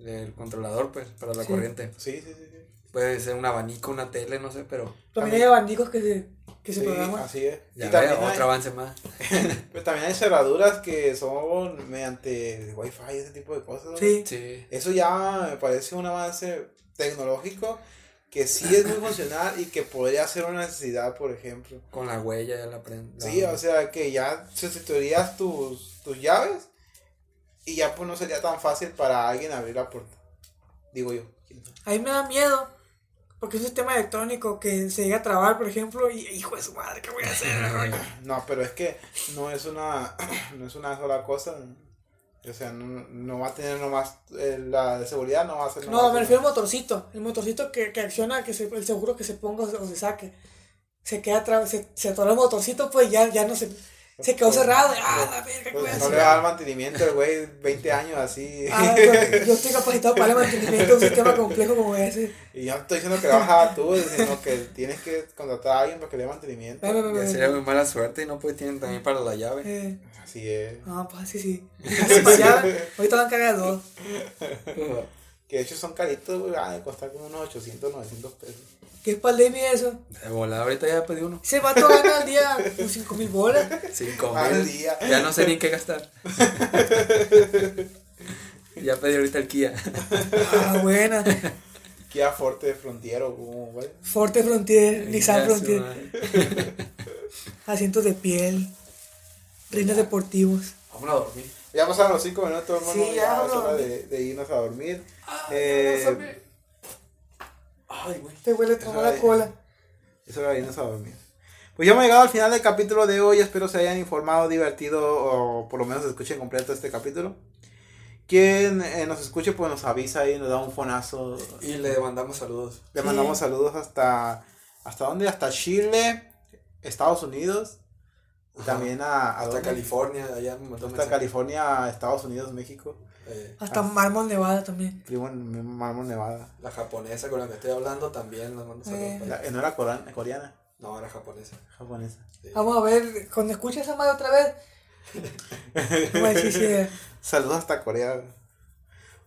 El controlador, pues, para la Sí. corriente. Sí, sí, sí. sí. Puede ser un abanico, una tele, no sé, pero También hay abanicos que se, que se Sí, programan. así es. ya y también hay, otro avance más. *laughs* pues también hay cerraduras que son mediante wifi, ese tipo de cosas. ¿no? Sí. Sí. Eso ya me parece un avance tecnológico que sí es muy funcional y que podría ser una necesidad, por ejemplo. Con la huella ya la prende. Sí, o sea que ya sustituirías tus, tus llaves y ya pues no sería tan fácil para alguien abrir la puerta. Digo yo. A mí me da miedo. Porque es un sistema electrónico que se llega a trabar, por ejemplo, y hijo de su madre, ¿qué voy a hacer? *laughs* No, pero es que no es una, *clears throat* no es una sola cosa. O sea, no, no va a tener nomás, eh, la de seguridad no va a ser No, me refiero al motorcito. El motorcito que, que acciona, que se, el seguro que se ponga o se, o se saque. Se queda se, se atoró el motorcito, pues ya, ya no se. Se quedó cerrado. Ah, la verga, ¿qué voy a Pues no le va a dar mantenimiento el güey 20 años así. Ah, pues, yo *laughs* estoy capacitado para el mantenimiento de un sistema complejo como ese. Y yo no estoy diciendo que lo bajas tú, sino que tienes que contratar a alguien para que le dé mantenimiento. Ya ve. sería muy mala suerte y no pues tienen también para la llave. Eh, Así es. no, pues así sí. *laughs* Así para allá. Ahorita van a cargar dos. Que de hecho son caritos, güey, van a costar como unos 800, 900 pesos. ¿Qué es para el David eso? De volada, ahorita ya pedí uno. Ese vato gana al día como 5 mil bolas. Cinco Al mil. día. Ya no sé ni en qué gastar. *laughs* ya pedí ahorita el Kia. Ah, buena. Kia Forte Frontier o como, güey. Forte Frontier, Nissan Frontier. Asientos de piel. Rines deportivos. Vamos a dormir. Ya pasaron los 5 minutos, hermano. Sí, ya, ya es hora de, de irnos a dormir. Ay, Eh, abrázame. Ay, güey. Te huele tomar la Ay. cola. Es hora de irnos a dormir. Pues ya hemos llegado al final del capítulo de hoy. Espero se hayan informado, divertido o por lo menos escuchen completo este capítulo. Quien eh, nos escuche, pues nos avisa y nos da un fonazo. Y le mandamos saludos. Le Sí. mandamos saludos hasta. ¿Hasta dónde? Hasta Chile, Estados Unidos. Ajá. También a, a Hasta dónde? California, allá me mandó Hasta mensaje. California, Estados Unidos, México. Eh, Hasta Mármol Nevada también. Primo Mármol, Nevada. la japonesa con la que estoy hablando también nos manda saludos. Eh. no era coreana, coreana, No, era japonesa. japonesa. Sí. Vamos a ver, cuando escuches esa madre otra vez. *laughs* Saludos hasta Corea.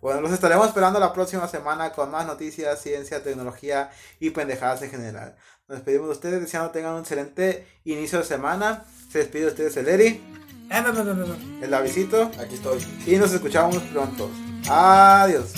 Bueno, los estaremos esperando la próxima semana con más noticias, ciencia, tecnología y pendejadas en general. Nos despedimos de ustedes deseando tengan un excelente inicio de semana. Se despide de ustedes el Eri, Eh, el Davidito Aquí estoy. y nos escuchamos pronto. Adiós.